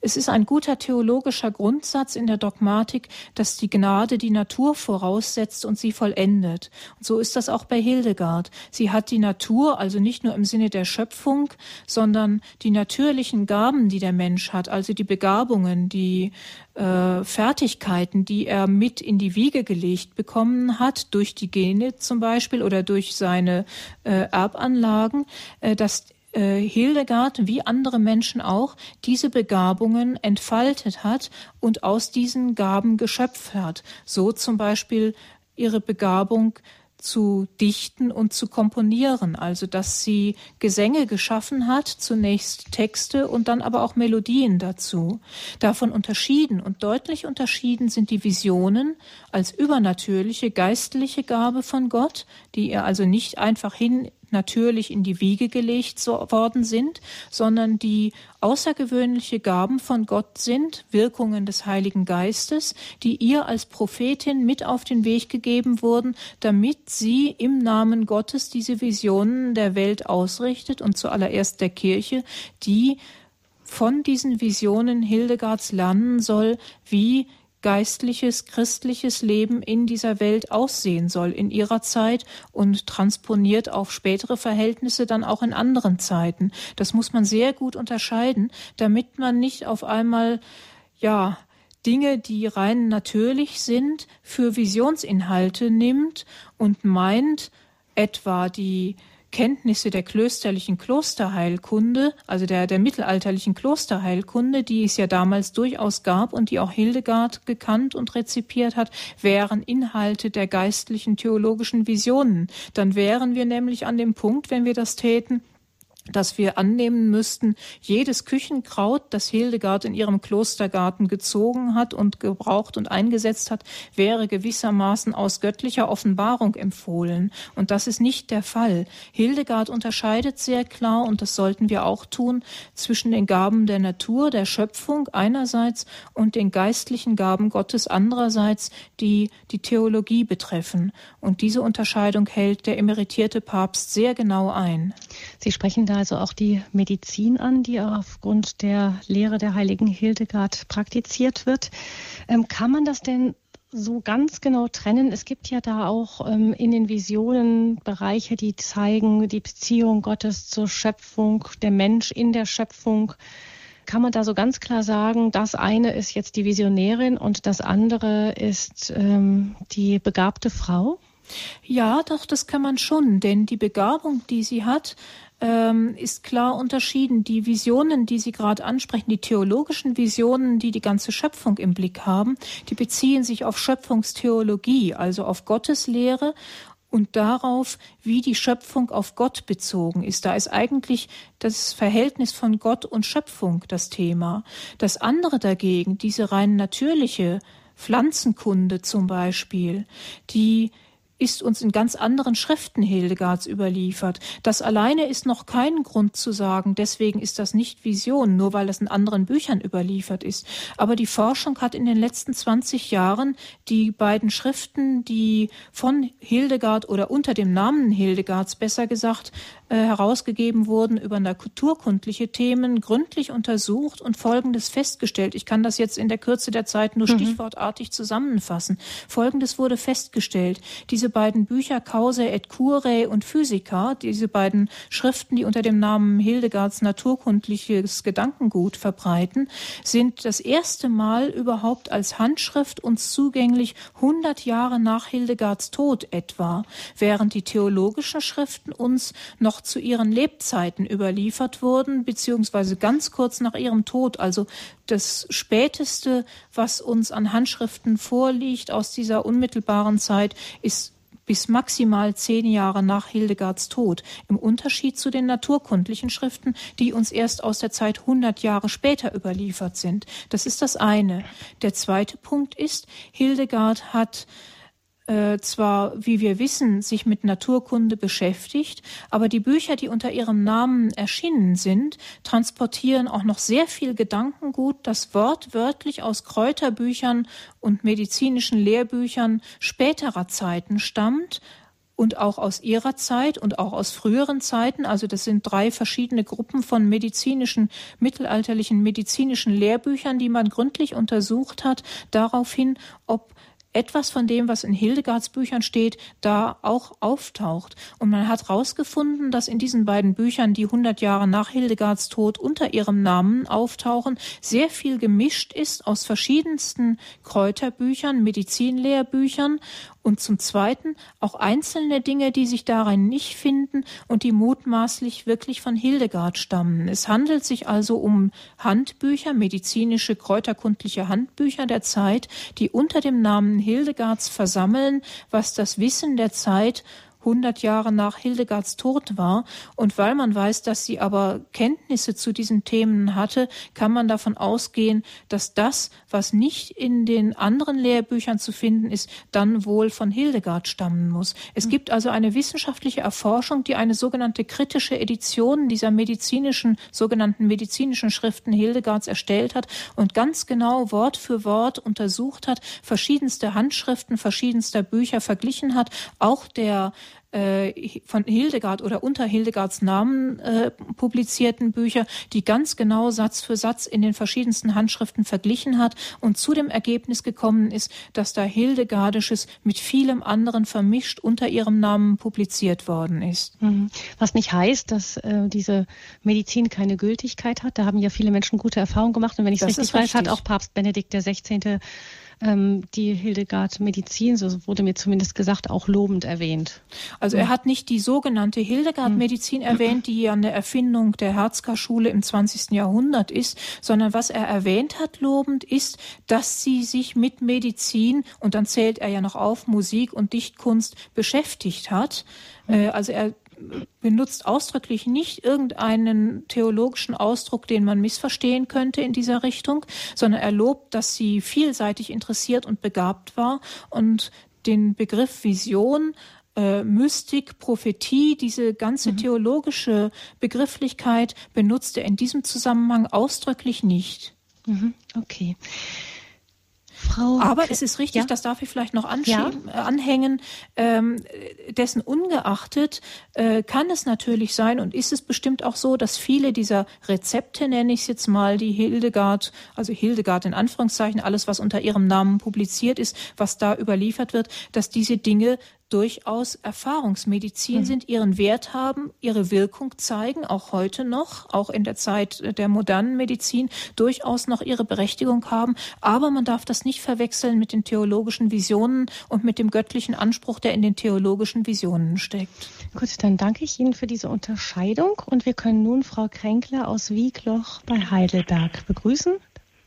Es ist ein guter theologischer Grundsatz in der Dogmatik, dass die Gnade die Natur voraussetzt und sie vollendet. Und so ist das auch bei Hildegard. Sie hat die Natur, also nicht nur im Sinne der Schöpfung, sondern die natürlichen Gaben, die der Mensch hat, also die Begabungen, die äh, Fertigkeiten, die er mit in die Wiege gelegt bekommen hat, durch die Gene zum Beispiel oder durch seine äh, Erbanlagen, dass äh, Hildegard wie andere Menschen auch diese Begabungen entfaltet hat und aus diesen Gaben geschöpft hat. So zum Beispiel ihre Begabung zu dichten und zu komponieren, also dass sie Gesänge geschaffen hat, zunächst Texte und dann aber auch Melodien dazu. Davon unterschieden und deutlich unterschieden sind die Visionen als übernatürliche geistliche Gabe von Gott, die ihr also nicht einfach hin natürlich in die Wiege gelegt worden sind, sondern die außergewöhnliche Gaben von Gott sind, Wirkungen des Heiligen Geistes, die ihr als Prophetin mit auf den Weg gegeben wurden, damit sie im Namen Gottes diese Visionen der Welt ausrichtet und zuallererst der Kirche, die von diesen Visionen Hildegards lernen soll, wie geistliches, christliches Leben in dieser Welt aussehen soll in ihrer Zeit und transponiert auf spätere Verhältnisse dann auch in anderen Zeiten. Das muss man sehr gut unterscheiden, damit man nicht auf einmal, ja, Dinge, die rein natürlich sind, für Visionsinhalte nimmt und meint, etwa die Kenntnisse der klösterlichen Klosterheilkunde, also der, der mittelalterlichen Klosterheilkunde, die es ja damals durchaus gab und die auch Hildegard gekannt und rezipiert hat, wären Inhalte der geistlichen theologischen Visionen. Dann wären wir nämlich an dem Punkt, wenn wir das täten, dass wir annehmen müssten, jedes Küchenkraut, das Hildegard in ihrem Klostergarten gezogen hat und gebraucht und eingesetzt hat, wäre gewissermaßen aus göttlicher Offenbarung empfohlen. Und das ist nicht der Fall. Hildegard unterscheidet sehr klar, und das sollten wir auch tun, zwischen den Gaben der Natur, der Schöpfung einerseits und den geistlichen Gaben Gottes andererseits, die die Theologie betreffen. Und diese Unterscheidung hält der emeritierte Papst sehr genau ein. Sie sprechen da also auch die Medizin an, die aufgrund der Lehre der heiligen Hildegard praktiziert wird. Ähm, kann man das denn so ganz genau trennen? Es gibt ja da auch ähm, in den Visionen Bereiche, die zeigen die Beziehung Gottes zur Schöpfung, der Mensch in der Schöpfung. Kann man da so ganz klar sagen, das eine ist jetzt die Visionärin und das andere ist ähm, die begabte Frau? Ja, doch, das kann man schon, denn die Begabung, die sie hat, ähm, ist klar unterschieden. Die Visionen, die Sie gerade ansprechen, die theologischen Visionen, die die ganze Schöpfung im Blick haben, die beziehen sich auf Schöpfungstheologie, also auf Gotteslehre und darauf, wie die Schöpfung auf Gott bezogen ist. Da ist eigentlich das Verhältnis von Gott und Schöpfung das Thema. Das andere dagegen, diese rein natürliche Pflanzenkunde zum Beispiel, die ist uns in ganz anderen Schriften Hildegards überliefert. Das alleine ist noch kein Grund zu sagen, deswegen ist das nicht Vision, nur weil es in anderen Büchern überliefert ist. Aber die Forschung hat in den letzten 20 Jahren die beiden Schriften, die von Hildegard oder unter dem Namen Hildegards besser gesagt äh, herausgegeben wurden über naturkundliche Themen, gründlich untersucht und Folgendes festgestellt. Ich kann das jetzt in der Kürze der Zeit nur mhm. stichwortartig zusammenfassen. Folgendes wurde festgestellt. Diese beiden Bücher Causae et Curae und Physica, diese beiden Schriften, die unter dem Namen Hildegards naturkundliches Gedankengut verbreiten, sind das erste Mal überhaupt als Handschrift uns zugänglich 100 Jahre nach Hildegards Tod etwa, während die theologischen Schriften uns noch zu ihren Lebzeiten überliefert wurden, beziehungsweise ganz kurz nach ihrem Tod, also das späteste, was uns an Handschriften vorliegt aus dieser unmittelbaren Zeit, ist bis maximal zehn Jahre nach Hildegards Tod, im Unterschied zu den naturkundlichen Schriften, die uns erst aus der Zeit 100 Jahre später überliefert sind. Das ist das eine. Der zweite Punkt ist, Hildegard hat äh, zwar, wie wir wissen, sich mit Naturkunde beschäftigt, aber die Bücher, die unter ihrem Namen erschienen sind, transportieren auch noch sehr viel Gedankengut, das wortwörtlich aus Kräuterbüchern und medizinischen Lehrbüchern späterer Zeiten stammt, und auch aus ihrer Zeit und auch aus früheren Zeiten. Also das sind drei verschiedene Gruppen von medizinischen, mittelalterlichen medizinischen Lehrbüchern, die man gründlich untersucht hat, daraufhin, ob etwas von dem, was in Hildegards Büchern steht, da auch auftaucht. Und man hat herausgefunden, dass in diesen beiden Büchern, die 100 Jahre nach Hildegards Tod unter ihrem Namen auftauchen, sehr viel gemischt ist aus verschiedensten Kräuterbüchern, Medizinlehrbüchern und zum Zweiten auch einzelne Dinge, die sich darin nicht finden und die mutmaßlich wirklich von Hildegard stammen. Es handelt sich also um Handbücher, medizinische, kräuterkundliche Handbücher der Zeit, die unter dem Namen Hildegards versammeln, was das Wissen der Zeit 100 Jahre nach Hildegards Tod war. Und weil man weiß, dass sie aber Kenntnisse zu diesen Themen hatte, kann man davon ausgehen, dass das, was nicht in den anderen Lehrbüchern zu finden ist, dann wohl von Hildegard stammen muss. Es gibt also eine wissenschaftliche Erforschung, die eine sogenannte kritische Edition dieser medizinischen, sogenannten medizinischen Schriften Hildegards erstellt hat und ganz genau Wort für Wort untersucht hat, verschiedenste Handschriften verschiedenster Bücher verglichen hat, auch der äh, von Hildegard oder unter Hildegards Namen äh, publizierten Bücher, die ganz genau Satz für Satz in den verschiedensten Handschriften verglichen hat und zu dem Ergebnis gekommen ist, dass da Hildegardisches mit vielem anderen vermischt unter ihrem Namen publiziert worden ist. Mhm. Was nicht heißt, dass äh, diese Medizin keine Gültigkeit hat. Da haben ja viele Menschen gute Erfahrungen gemacht. Und wenn ich es richtig weiß, hat auch Papst Benedikt XVI die Hildegard Medizin, so wurde mir zumindest gesagt, auch lobend erwähnt. Also er hat nicht die sogenannte Hildegard Medizin hm. erwähnt, die ja eine Erfindung der Herzkar-Schule im 20. Jahrhundert ist, sondern was er erwähnt hat lobend ist, dass sie sich mit Medizin und dann zählt er ja noch auf Musik und Dichtkunst beschäftigt hat. Äh, also er benutzt ausdrücklich nicht irgendeinen theologischen Ausdruck, den man missverstehen könnte in dieser Richtung, sondern er lobt, dass sie vielseitig interessiert und begabt war und den Begriff Vision äh, Mystik, Prophetie, diese ganze mhm. theologische Begrifflichkeit benutzt er in diesem Zusammenhang ausdrücklich nicht. Mhm. Okay. Frau Aber es ist richtig, ja? das darf ich vielleicht noch ja? äh, anhängen, ähm, dessen ungeachtet äh, kann es natürlich sein und ist es bestimmt auch so, dass viele dieser Rezepte, nenne ich es jetzt mal, die Hildegard, also Hildegard in Anführungszeichen, alles, was unter ihrem Namen publiziert ist, was da überliefert wird, dass diese Dinge durchaus Erfahrungsmedizin mhm. sind, ihren Wert haben, ihre Wirkung zeigen, auch heute noch, auch in der Zeit der modernen Medizin, durchaus noch ihre Berechtigung haben. Aber man darf das nicht verwechseln mit den theologischen Visionen und mit dem göttlichen Anspruch, der in den theologischen Visionen steckt. Gut, dann danke ich Ihnen für diese Unterscheidung und wir können nun Frau Kränkler aus Wiegloch bei Heidelberg begrüßen.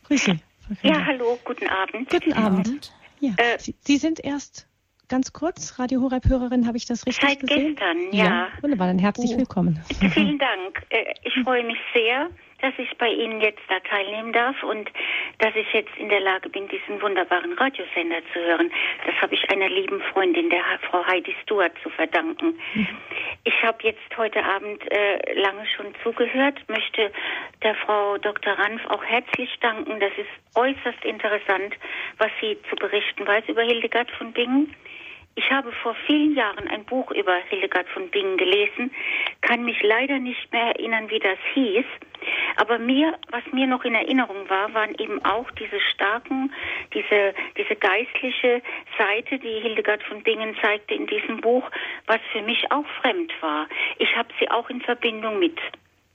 Grüße. Ja, hallo, guten Abend. Guten Abend. Ja. Äh, Sie, Sie sind erst ganz kurz, Radio Horeb-Hörerin, habe ich das richtig Seit gesehen? gestern, ja. ja. Wunderbar, dann herzlich oh. willkommen. Vielen Dank. Äh, ich freue mich sehr dass ich bei Ihnen jetzt da teilnehmen darf und dass ich jetzt in der Lage bin, diesen wunderbaren Radiosender zu hören. Das habe ich einer lieben Freundin, der Frau Heidi Stuart, zu verdanken. Mhm. Ich habe jetzt heute Abend äh, lange schon zugehört, möchte der Frau Dr. Ranf auch herzlich danken. Das ist äußerst interessant, was sie zu berichten weiß über Hildegard von Bingen. Ich habe vor vielen Jahren ein Buch über Hildegard von Bingen gelesen, kann mich leider nicht mehr erinnern, wie das hieß. Aber mir, was mir noch in Erinnerung war, waren eben auch diese starken, diese, diese geistliche Seite, die Hildegard von Bingen zeigte in diesem Buch, was für mich auch fremd war. Ich habe sie auch in Verbindung mit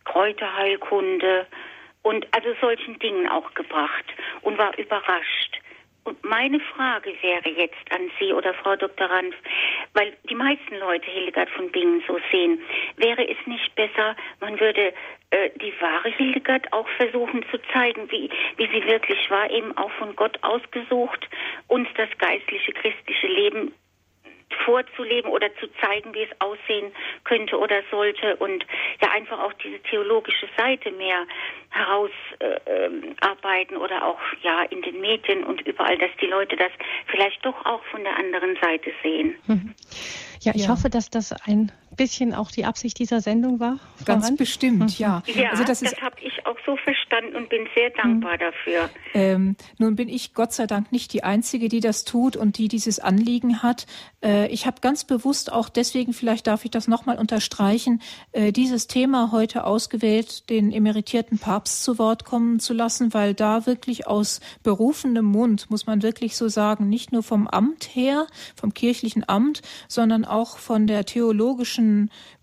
Kräuterheilkunde und also solchen Dingen auch gebracht und war überrascht. Und meine Frage wäre jetzt an Sie oder Frau Dr. Ranf, weil die meisten Leute Hildegard von Bingen so sehen, wäre es nicht besser, man würde äh, die wahre Hildegard auch versuchen zu zeigen, wie, wie sie wirklich war, eben auch von Gott ausgesucht, uns das geistliche christliche Leben vorzuleben oder zu zeigen, wie es aussehen könnte oder sollte und ja einfach auch diese theologische Seite mehr herausarbeiten äh, oder auch ja in den Medien und überall, dass die Leute das vielleicht doch auch von der anderen Seite sehen. Mhm. Ja, ich ja. hoffe, dass das ein bisschen auch die Absicht dieser Sendung war. Ganz Voran. bestimmt, mhm. ja. Ja, also das, das habe ich auch so verstanden und bin sehr dankbar mhm. dafür. Ähm, nun bin ich Gott sei Dank nicht die Einzige, die das tut und die dieses Anliegen hat. Äh, ich habe ganz bewusst auch deswegen, vielleicht darf ich das nochmal unterstreichen, äh, dieses Thema heute ausgewählt, den emeritierten Papst zu Wort kommen zu lassen, weil da wirklich aus berufenem Mund, muss man wirklich so sagen, nicht nur vom Amt her, vom kirchlichen Amt, sondern auch von der theologischen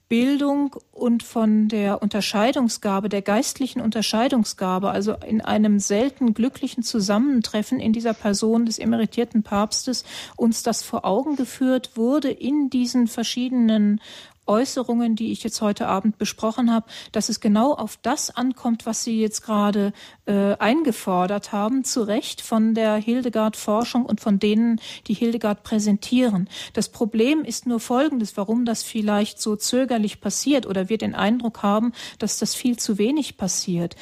Bildung und von der Unterscheidungsgabe, der geistlichen Unterscheidungsgabe, also in einem selten glücklichen Zusammentreffen in dieser Person des emeritierten Papstes uns das vor Augen geführt wurde in diesen verschiedenen Äußerungen, die ich jetzt heute Abend besprochen habe, dass es genau auf das ankommt, was Sie jetzt gerade äh, eingefordert haben, zu Recht von der Hildegard-Forschung und von denen, die Hildegard präsentieren. Das Problem ist nur folgendes, warum das vielleicht so zögerlich passiert oder wir den Eindruck haben, dass das viel zu wenig passiert.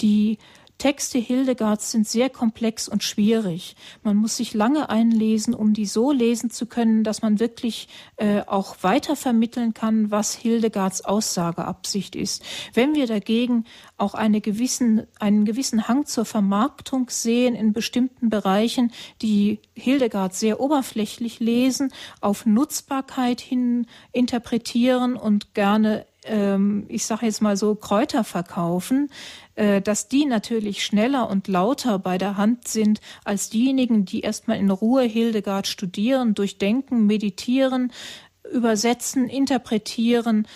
Die Texte Hildegards sind sehr komplex und schwierig. Man muss sich lange einlesen, um die so lesen zu können, dass man wirklich äh, auch weiter vermitteln kann, was Hildegards Aussageabsicht ist. Wenn wir dagegen auch eine gewissen, einen gewissen Hang zur Vermarktung sehen in bestimmten Bereichen, die Hildegard sehr oberflächlich lesen, auf Nutzbarkeit hin interpretieren und gerne ähm, ich sage jetzt mal so, Kräuter verkaufen, dass die natürlich schneller und lauter bei der Hand sind als diejenigen, die erstmal in Ruhe Hildegard studieren, durchdenken, meditieren, übersetzen, interpretieren,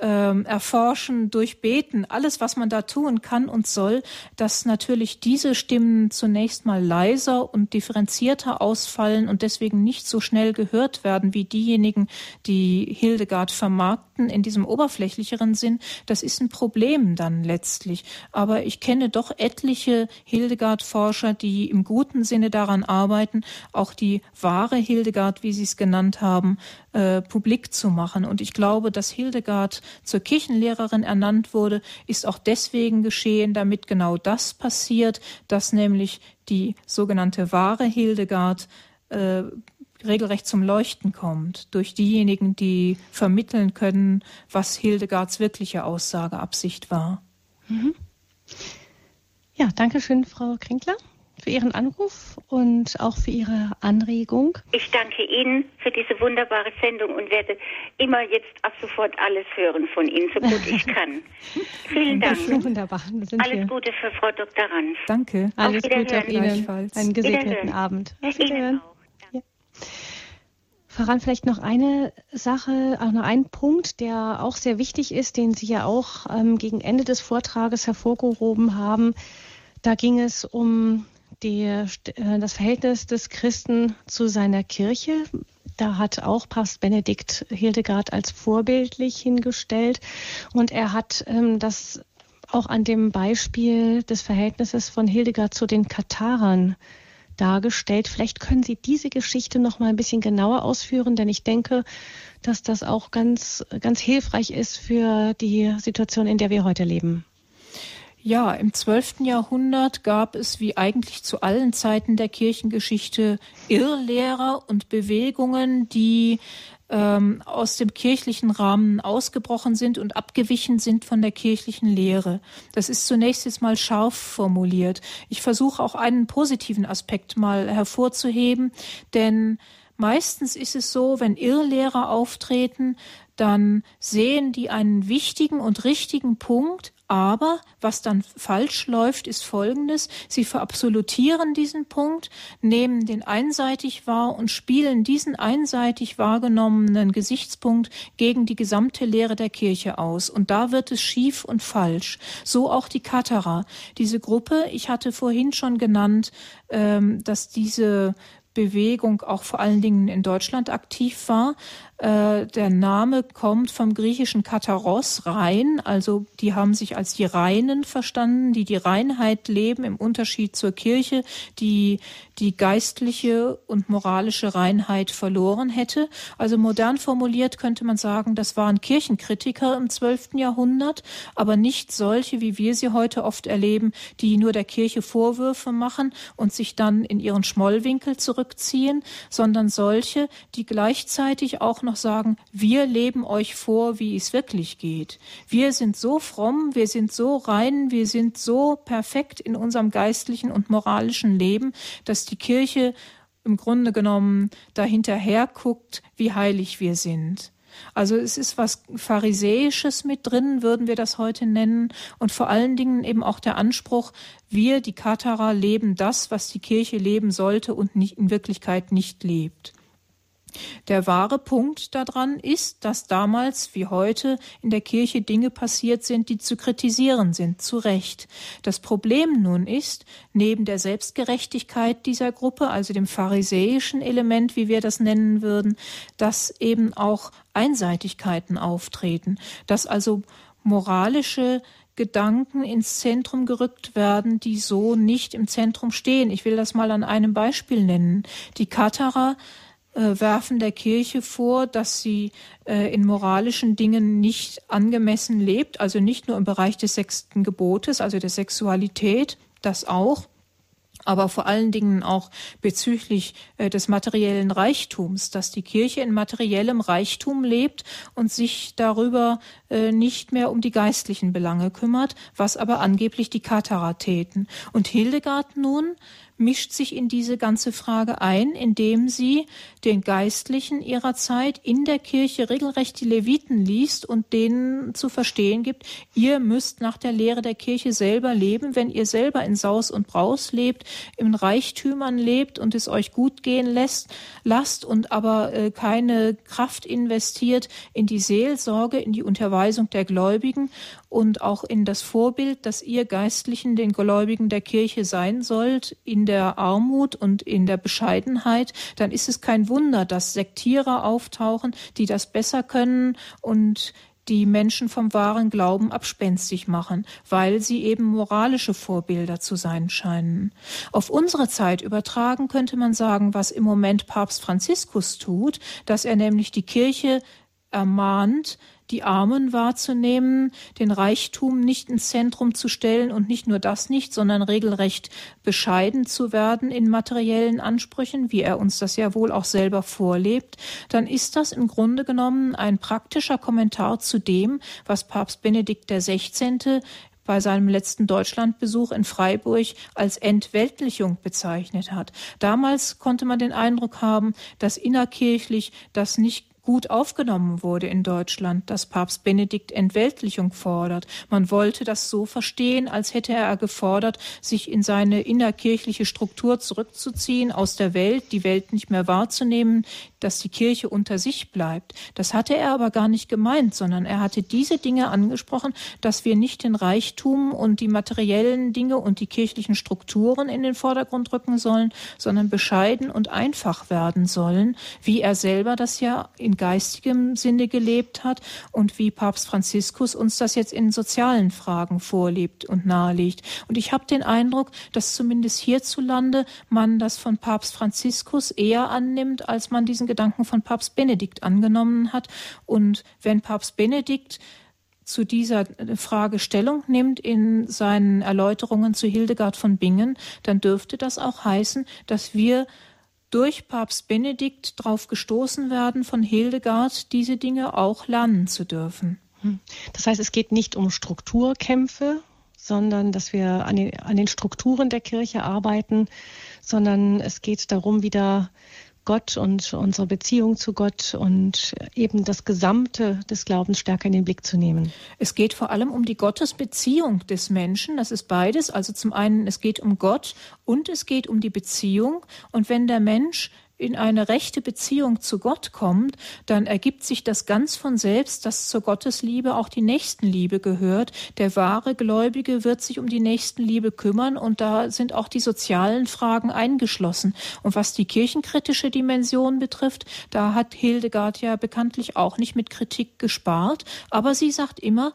ähm, erforschen, durchbeten, alles, was man da tun kann und soll, dass natürlich diese Stimmen zunächst mal leiser und differenzierter ausfallen und deswegen nicht so schnell gehört werden wie diejenigen, die Hildegard vermarkten in diesem oberflächlicheren Sinn. Das ist ein Problem dann letztlich. Aber ich kenne doch etliche Hildegard-Forscher, die im guten Sinne daran arbeiten, auch die wahre Hildegard, wie Sie es genannt haben, äh, publik zu machen. Und ich glaube, dass Hildegard zur Kirchenlehrerin ernannt wurde, ist auch deswegen geschehen, damit genau das passiert, dass nämlich die sogenannte wahre Hildegard äh, regelrecht zum Leuchten kommt durch diejenigen, die vermitteln können, was Hildegards wirkliche Aussageabsicht war. Mhm. Ja, danke schön, Frau Krinkler für Ihren Anruf und auch für Ihre Anregung. Ich danke Ihnen für diese wunderbare Sendung und werde immer jetzt ab sofort alles hören von Ihnen, so gut ich kann. Vielen Dank. Das ist wunderbar. Alles Gute für Frau Dr. Ranz. Danke. Alles Gute auf Ihnen. Einen gesegneten Abend. Auf. Ja. Voran vielleicht noch eine Sache, auch noch ein Punkt, der auch sehr wichtig ist, den Sie ja auch ähm, gegen Ende des Vortrages hervorgehoben haben. Da ging es um die, äh, das Verhältnis des Christen zu seiner Kirche. Da hat auch Papst Benedikt Hildegard als vorbildlich hingestellt. Und er hat ähm, das auch an dem Beispiel des Verhältnisses von Hildegard zu den Katarern dargestellt. Vielleicht können Sie diese Geschichte noch mal ein bisschen genauer ausführen, denn ich denke, dass das auch ganz, ganz hilfreich ist für die Situation, in der wir heute leben. Ja, im 12. Jahrhundert gab es wie eigentlich zu allen Zeiten der Kirchengeschichte Irrlehrer und Bewegungen, die ähm, aus dem kirchlichen Rahmen ausgebrochen sind und abgewichen sind von der kirchlichen Lehre. Das ist zunächst jetzt mal scharf formuliert. Ich versuche auch einen positiven Aspekt mal hervorzuheben, denn Meistens ist es so, wenn Irrlehrer auftreten, dann sehen die einen wichtigen und richtigen Punkt, aber was dann falsch läuft, ist Folgendes. Sie verabsolutieren diesen Punkt, nehmen den einseitig wahr und spielen diesen einseitig wahrgenommenen Gesichtspunkt gegen die gesamte Lehre der Kirche aus. Und da wird es schief und falsch. So auch die Katharer. Diese Gruppe, ich hatte vorhin schon genannt, ähm, dass diese Bewegung auch vor allen Dingen in Deutschland aktiv war. Äh, der Name kommt vom griechischen Kataros, rein, also die haben sich als die Reinen verstanden, die die Reinheit leben im Unterschied zur Kirche, die die geistliche und moralische Reinheit verloren hätte. Also modern formuliert könnte man sagen, das waren Kirchenkritiker im 12. Jahrhundert, aber nicht solche, wie wir sie heute oft erleben, die nur der Kirche Vorwürfe machen und sich dann in ihren Schmollwinkel zurückziehen, sondern solche, die gleichzeitig auch noch sagen, wir leben euch vor, wie es wirklich geht. Wir sind so fromm, wir sind so rein, wir sind so perfekt in unserem geistlichen und moralischen Leben, dass die Kirche im Grunde genommen dahinterher guckt, wie heilig wir sind. Also es ist was Pharisäisches mit drin, würden wir das heute nennen. Und vor allen Dingen eben auch der Anspruch, wir, die Katharer, leben das, was die Kirche leben sollte und nicht, in Wirklichkeit nicht lebt. Der wahre Punkt daran ist, dass damals wie heute in der Kirche Dinge passiert sind, die zu kritisieren sind, zu Recht. Das Problem nun ist, neben der Selbstgerechtigkeit dieser Gruppe, also dem pharisäischen Element, wie wir das nennen würden, dass eben auch Einseitigkeiten auftreten, dass also moralische Gedanken ins Zentrum gerückt werden, die so nicht im Zentrum stehen. Ich will das mal an einem Beispiel nennen. Die Katharer werfen der Kirche vor, dass sie äh, in moralischen Dingen nicht angemessen lebt, also nicht nur im Bereich des sechsten Gebotes, also der Sexualität, das auch, aber vor allen Dingen auch bezüglich äh, des materiellen Reichtums, dass die Kirche in materiellem Reichtum lebt und sich darüber äh, nicht mehr um die geistlichen Belange kümmert, was aber angeblich die Katharer täten. Und Hildegard nun mischt sich in diese ganze Frage ein, indem sie den Geistlichen ihrer Zeit in der Kirche regelrecht die Leviten liest und denen zu verstehen gibt, ihr müsst nach der Lehre der Kirche selber leben, wenn ihr selber in Saus und Braus lebt, in Reichtümern lebt und es euch gut gehen lässt, lasst und aber äh, keine Kraft investiert in die Seelsorge, in die Unterweisung der Gläubigen und auch in das Vorbild, dass ihr Geistlichen den Gläubigen der Kirche sein sollt, in der Armut und in der Bescheidenheit, dann ist es kein Wunder, dass Sektierer auftauchen, die das besser können und die Menschen vom wahren Glauben abspenstig machen, weil sie eben moralische Vorbilder zu sein scheinen. Auf unsere Zeit übertragen könnte man sagen, was im Moment Papst Franziskus tut, dass er nämlich die Kirche ermahnt, die Armen wahrzunehmen, den Reichtum nicht ins Zentrum zu stellen und nicht nur das nicht, sondern regelrecht bescheiden zu werden in materiellen Ansprüchen, wie er uns das ja wohl auch selber vorlebt, dann ist das im Grunde genommen ein praktischer Kommentar zu dem, was Papst Benedikt XVI bei seinem letzten Deutschlandbesuch in Freiburg als Entweltlichung bezeichnet hat. Damals konnte man den Eindruck haben, dass innerkirchlich das nicht gut aufgenommen wurde in Deutschland, dass Papst Benedikt Entweltlichung fordert. Man wollte das so verstehen, als hätte er gefordert, sich in seine innerkirchliche Struktur zurückzuziehen, aus der Welt, die Welt nicht mehr wahrzunehmen, dass die Kirche unter sich bleibt. Das hatte er aber gar nicht gemeint, sondern er hatte diese Dinge angesprochen, dass wir nicht den Reichtum und die materiellen Dinge und die kirchlichen Strukturen in den Vordergrund rücken sollen, sondern bescheiden und einfach werden sollen, wie er selber das ja in geistigem Sinne gelebt hat und wie Papst Franziskus uns das jetzt in sozialen Fragen vorlebt und nahelegt. Und ich habe den Eindruck, dass zumindest hierzulande man das von Papst Franziskus eher annimmt, als man diesen Gedanken von Papst Benedikt angenommen hat. Und wenn Papst Benedikt zu dieser Frage Stellung nimmt in seinen Erläuterungen zu Hildegard von Bingen, dann dürfte das auch heißen, dass wir durch Papst Benedikt darauf gestoßen werden, von Hildegard diese Dinge auch lernen zu dürfen. Hm. Das heißt, es geht nicht um Strukturkämpfe, sondern dass wir an den, an den Strukturen der Kirche arbeiten, sondern es geht darum, wieder Gott und unsere Beziehung zu Gott und eben das Gesamte des Glaubens stärker in den Blick zu nehmen. Es geht vor allem um die Gottesbeziehung des Menschen. Das ist beides. Also zum einen, es geht um Gott und es geht um die Beziehung. Und wenn der Mensch in eine rechte Beziehung zu Gott kommt, dann ergibt sich das ganz von selbst, dass zur Gottesliebe auch die Nächstenliebe gehört. Der wahre Gläubige wird sich um die Nächstenliebe kümmern und da sind auch die sozialen Fragen eingeschlossen. Und was die kirchenkritische Dimension betrifft, da hat Hildegard ja bekanntlich auch nicht mit Kritik gespart, aber sie sagt immer,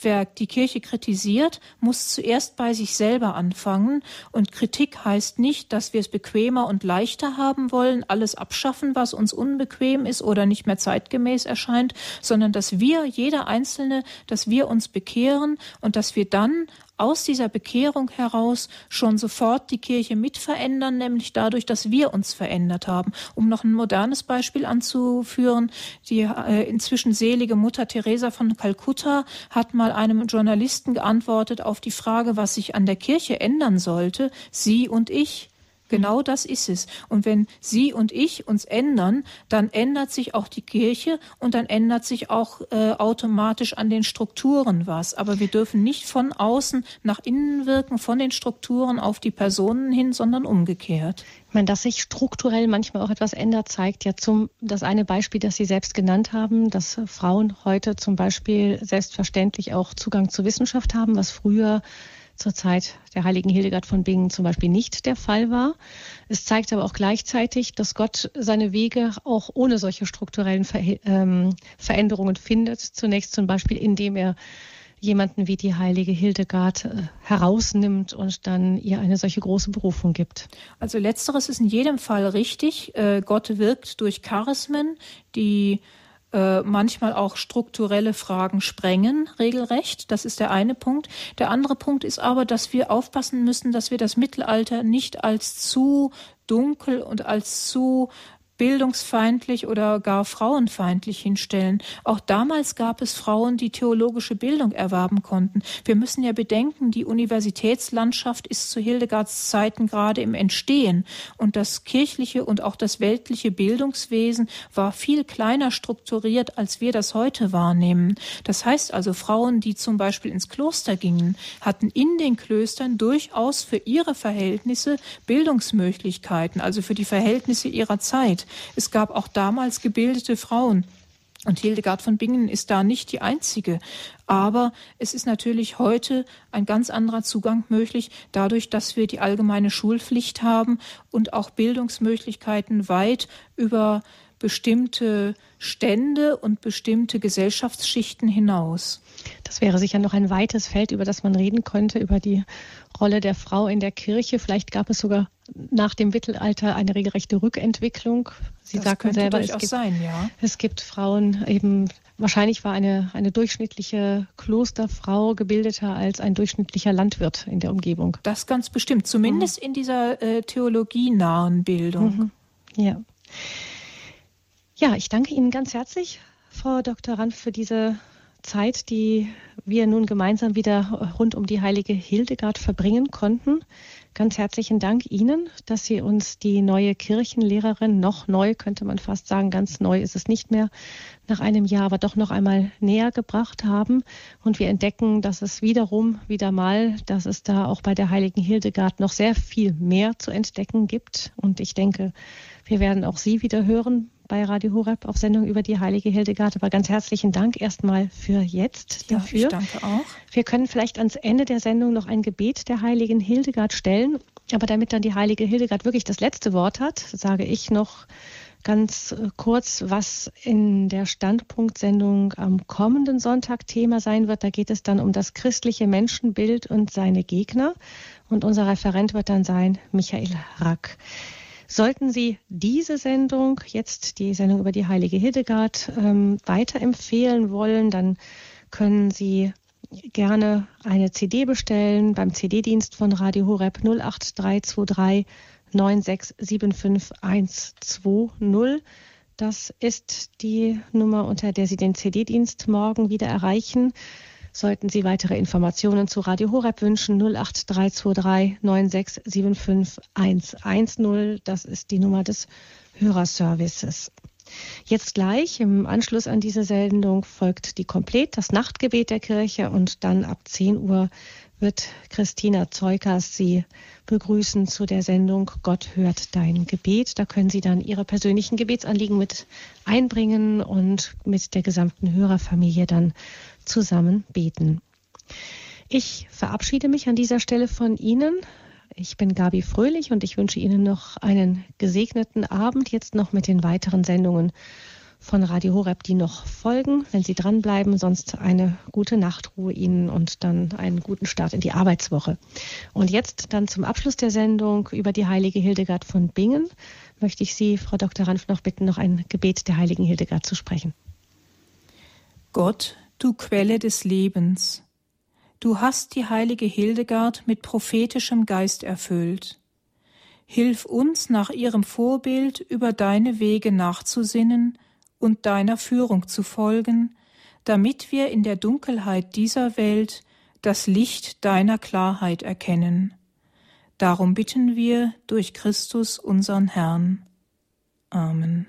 wer die Kirche kritisiert, muss zuerst bei sich selber anfangen. Und Kritik heißt nicht, dass wir es bequemer und leichter haben wollen, alles abschaffen, was uns unbequem ist oder nicht mehr zeitgemäß erscheint, sondern dass wir, jeder Einzelne, dass wir uns bekehren und dass wir dann aus dieser Bekehrung heraus schon sofort die Kirche mit verändern, nämlich dadurch, dass wir uns verändert haben. Um noch ein modernes Beispiel anzuführen, die äh, inzwischen selige Mutter Teresa von Kalkutta hat mal einem Journalisten geantwortet auf die Frage, was sich an der Kirche ändern sollte, sie und ich. Genau das ist es. Und wenn Sie und ich uns ändern, dann ändert sich auch die Kirche und dann ändert sich auch äh, automatisch an den Strukturen was. Aber wir dürfen nicht von außen nach innen wirken, von den Strukturen auf die Personen hin, sondern umgekehrt. Ich meine, dass sich strukturell manchmal auch etwas ändert, zeigt ja zum das eine Beispiel, das Sie selbst genannt haben, dass Frauen heute zum Beispiel selbstverständlich auch Zugang zur Wissenschaft haben, was früher zur Zeit der heiligen Hildegard von Bingen zum Beispiel nicht der Fall war. Es zeigt aber auch gleichzeitig, dass Gott seine Wege auch ohne solche strukturellen Ver ähm, Veränderungen findet. Zunächst zum Beispiel, indem er jemanden wie die heilige Hildegard äh, herausnimmt und dann ihr eine solche große Berufung gibt. Also letzteres ist in jedem Fall richtig. Äh, Gott wirkt durch Charismen, die äh, manchmal auch strukturelle Fragen sprengen, regelrecht. Das ist der eine Punkt. Der andere Punkt ist aber, dass wir aufpassen müssen, dass wir das Mittelalter nicht als zu dunkel und als zu bildungsfeindlich oder gar frauenfeindlich hinstellen. Auch damals gab es Frauen, die theologische Bildung erwerben konnten. Wir müssen ja bedenken, die Universitätslandschaft ist zu Hildegards Zeiten gerade im Entstehen und das kirchliche und auch das weltliche Bildungswesen war viel kleiner strukturiert, als wir das heute wahrnehmen. Das heißt also, Frauen, die zum Beispiel ins Kloster gingen, hatten in den Klöstern durchaus für ihre Verhältnisse Bildungsmöglichkeiten, also für die Verhältnisse ihrer Zeit. Es gab auch damals gebildete Frauen. Und Hildegard von Bingen ist da nicht die einzige. Aber es ist natürlich heute ein ganz anderer Zugang möglich, dadurch, dass wir die allgemeine Schulpflicht haben und auch Bildungsmöglichkeiten weit über bestimmte Stände und bestimmte Gesellschaftsschichten hinaus. Das wäre sicher noch ein weites Feld, über das man reden könnte, über die Rolle der Frau in der Kirche. Vielleicht gab es sogar nach dem Mittelalter eine regelrechte Rückentwicklung. Sie das sagten selber, es gibt, sein, ja. es gibt Frauen eben, wahrscheinlich war eine, eine durchschnittliche Klosterfrau gebildeter als ein durchschnittlicher Landwirt in der Umgebung. Das ganz bestimmt, zumindest mhm. in dieser äh, theologienahen Bildung. Mhm. Ja. Ja, ich danke Ihnen ganz herzlich, Frau Dr. Ranf, für diese Zeit, die wir nun gemeinsam wieder rund um die heilige Hildegard verbringen konnten. Ganz herzlichen Dank Ihnen, dass Sie uns die neue Kirchenlehrerin, noch neu könnte man fast sagen, ganz neu ist es nicht mehr, nach einem Jahr aber doch noch einmal näher gebracht haben. Und wir entdecken, dass es wiederum, wieder mal, dass es da auch bei der heiligen Hildegard noch sehr viel mehr zu entdecken gibt. Und ich denke, wir werden auch Sie wieder hören bei Radio Horeb auf Sendung über die heilige Hildegard. Aber ganz herzlichen Dank erstmal für jetzt dafür. Ja, ich danke auch. Wir können vielleicht ans Ende der Sendung noch ein Gebet der heiligen Hildegard stellen. Aber damit dann die heilige Hildegard wirklich das letzte Wort hat, sage ich noch ganz äh, kurz, was in der Standpunktsendung am kommenden Sonntag Thema sein wird. Da geht es dann um das christliche Menschenbild und seine Gegner. Und unser Referent wird dann sein Michael Rack. Sollten Sie diese Sendung, jetzt die Sendung über die heilige Hildegard, ähm, weiterempfehlen wollen, dann können Sie gerne eine CD bestellen beim CD-Dienst von Radio Horeb 08323 9675120. Das ist die Nummer, unter der Sie den CD-Dienst morgen wieder erreichen. Sollten Sie weitere Informationen zu Radio Horeb wünschen, 08323 9675110. Das ist die Nummer des Hörerservices. Jetzt gleich im Anschluss an diese Sendung folgt die Komplett, das Nachtgebet der Kirche und dann ab 10 Uhr wird Christina Zeukers Sie begrüßen zu der Sendung Gott hört dein Gebet. Da können Sie dann Ihre persönlichen Gebetsanliegen mit einbringen und mit der gesamten Hörerfamilie dann zusammen beten. Ich verabschiede mich an dieser Stelle von Ihnen. Ich bin Gabi Fröhlich und ich wünsche Ihnen noch einen gesegneten Abend, jetzt noch mit den weiteren Sendungen von Radio Horeb, die noch folgen, wenn Sie dranbleiben. Sonst eine gute Nachtruhe Ihnen und dann einen guten Start in die Arbeitswoche. Und jetzt dann zum Abschluss der Sendung über die heilige Hildegard von Bingen möchte ich Sie, Frau Dr. Ranf, noch bitten, noch ein Gebet der heiligen Hildegard zu sprechen. Gott, du Quelle des Lebens, du hast die heilige Hildegard mit prophetischem Geist erfüllt. Hilf uns nach ihrem Vorbild über deine Wege nachzusinnen und deiner Führung zu folgen, damit wir in der Dunkelheit dieser Welt das Licht deiner Klarheit erkennen. Darum bitten wir durch Christus unseren Herrn. Amen.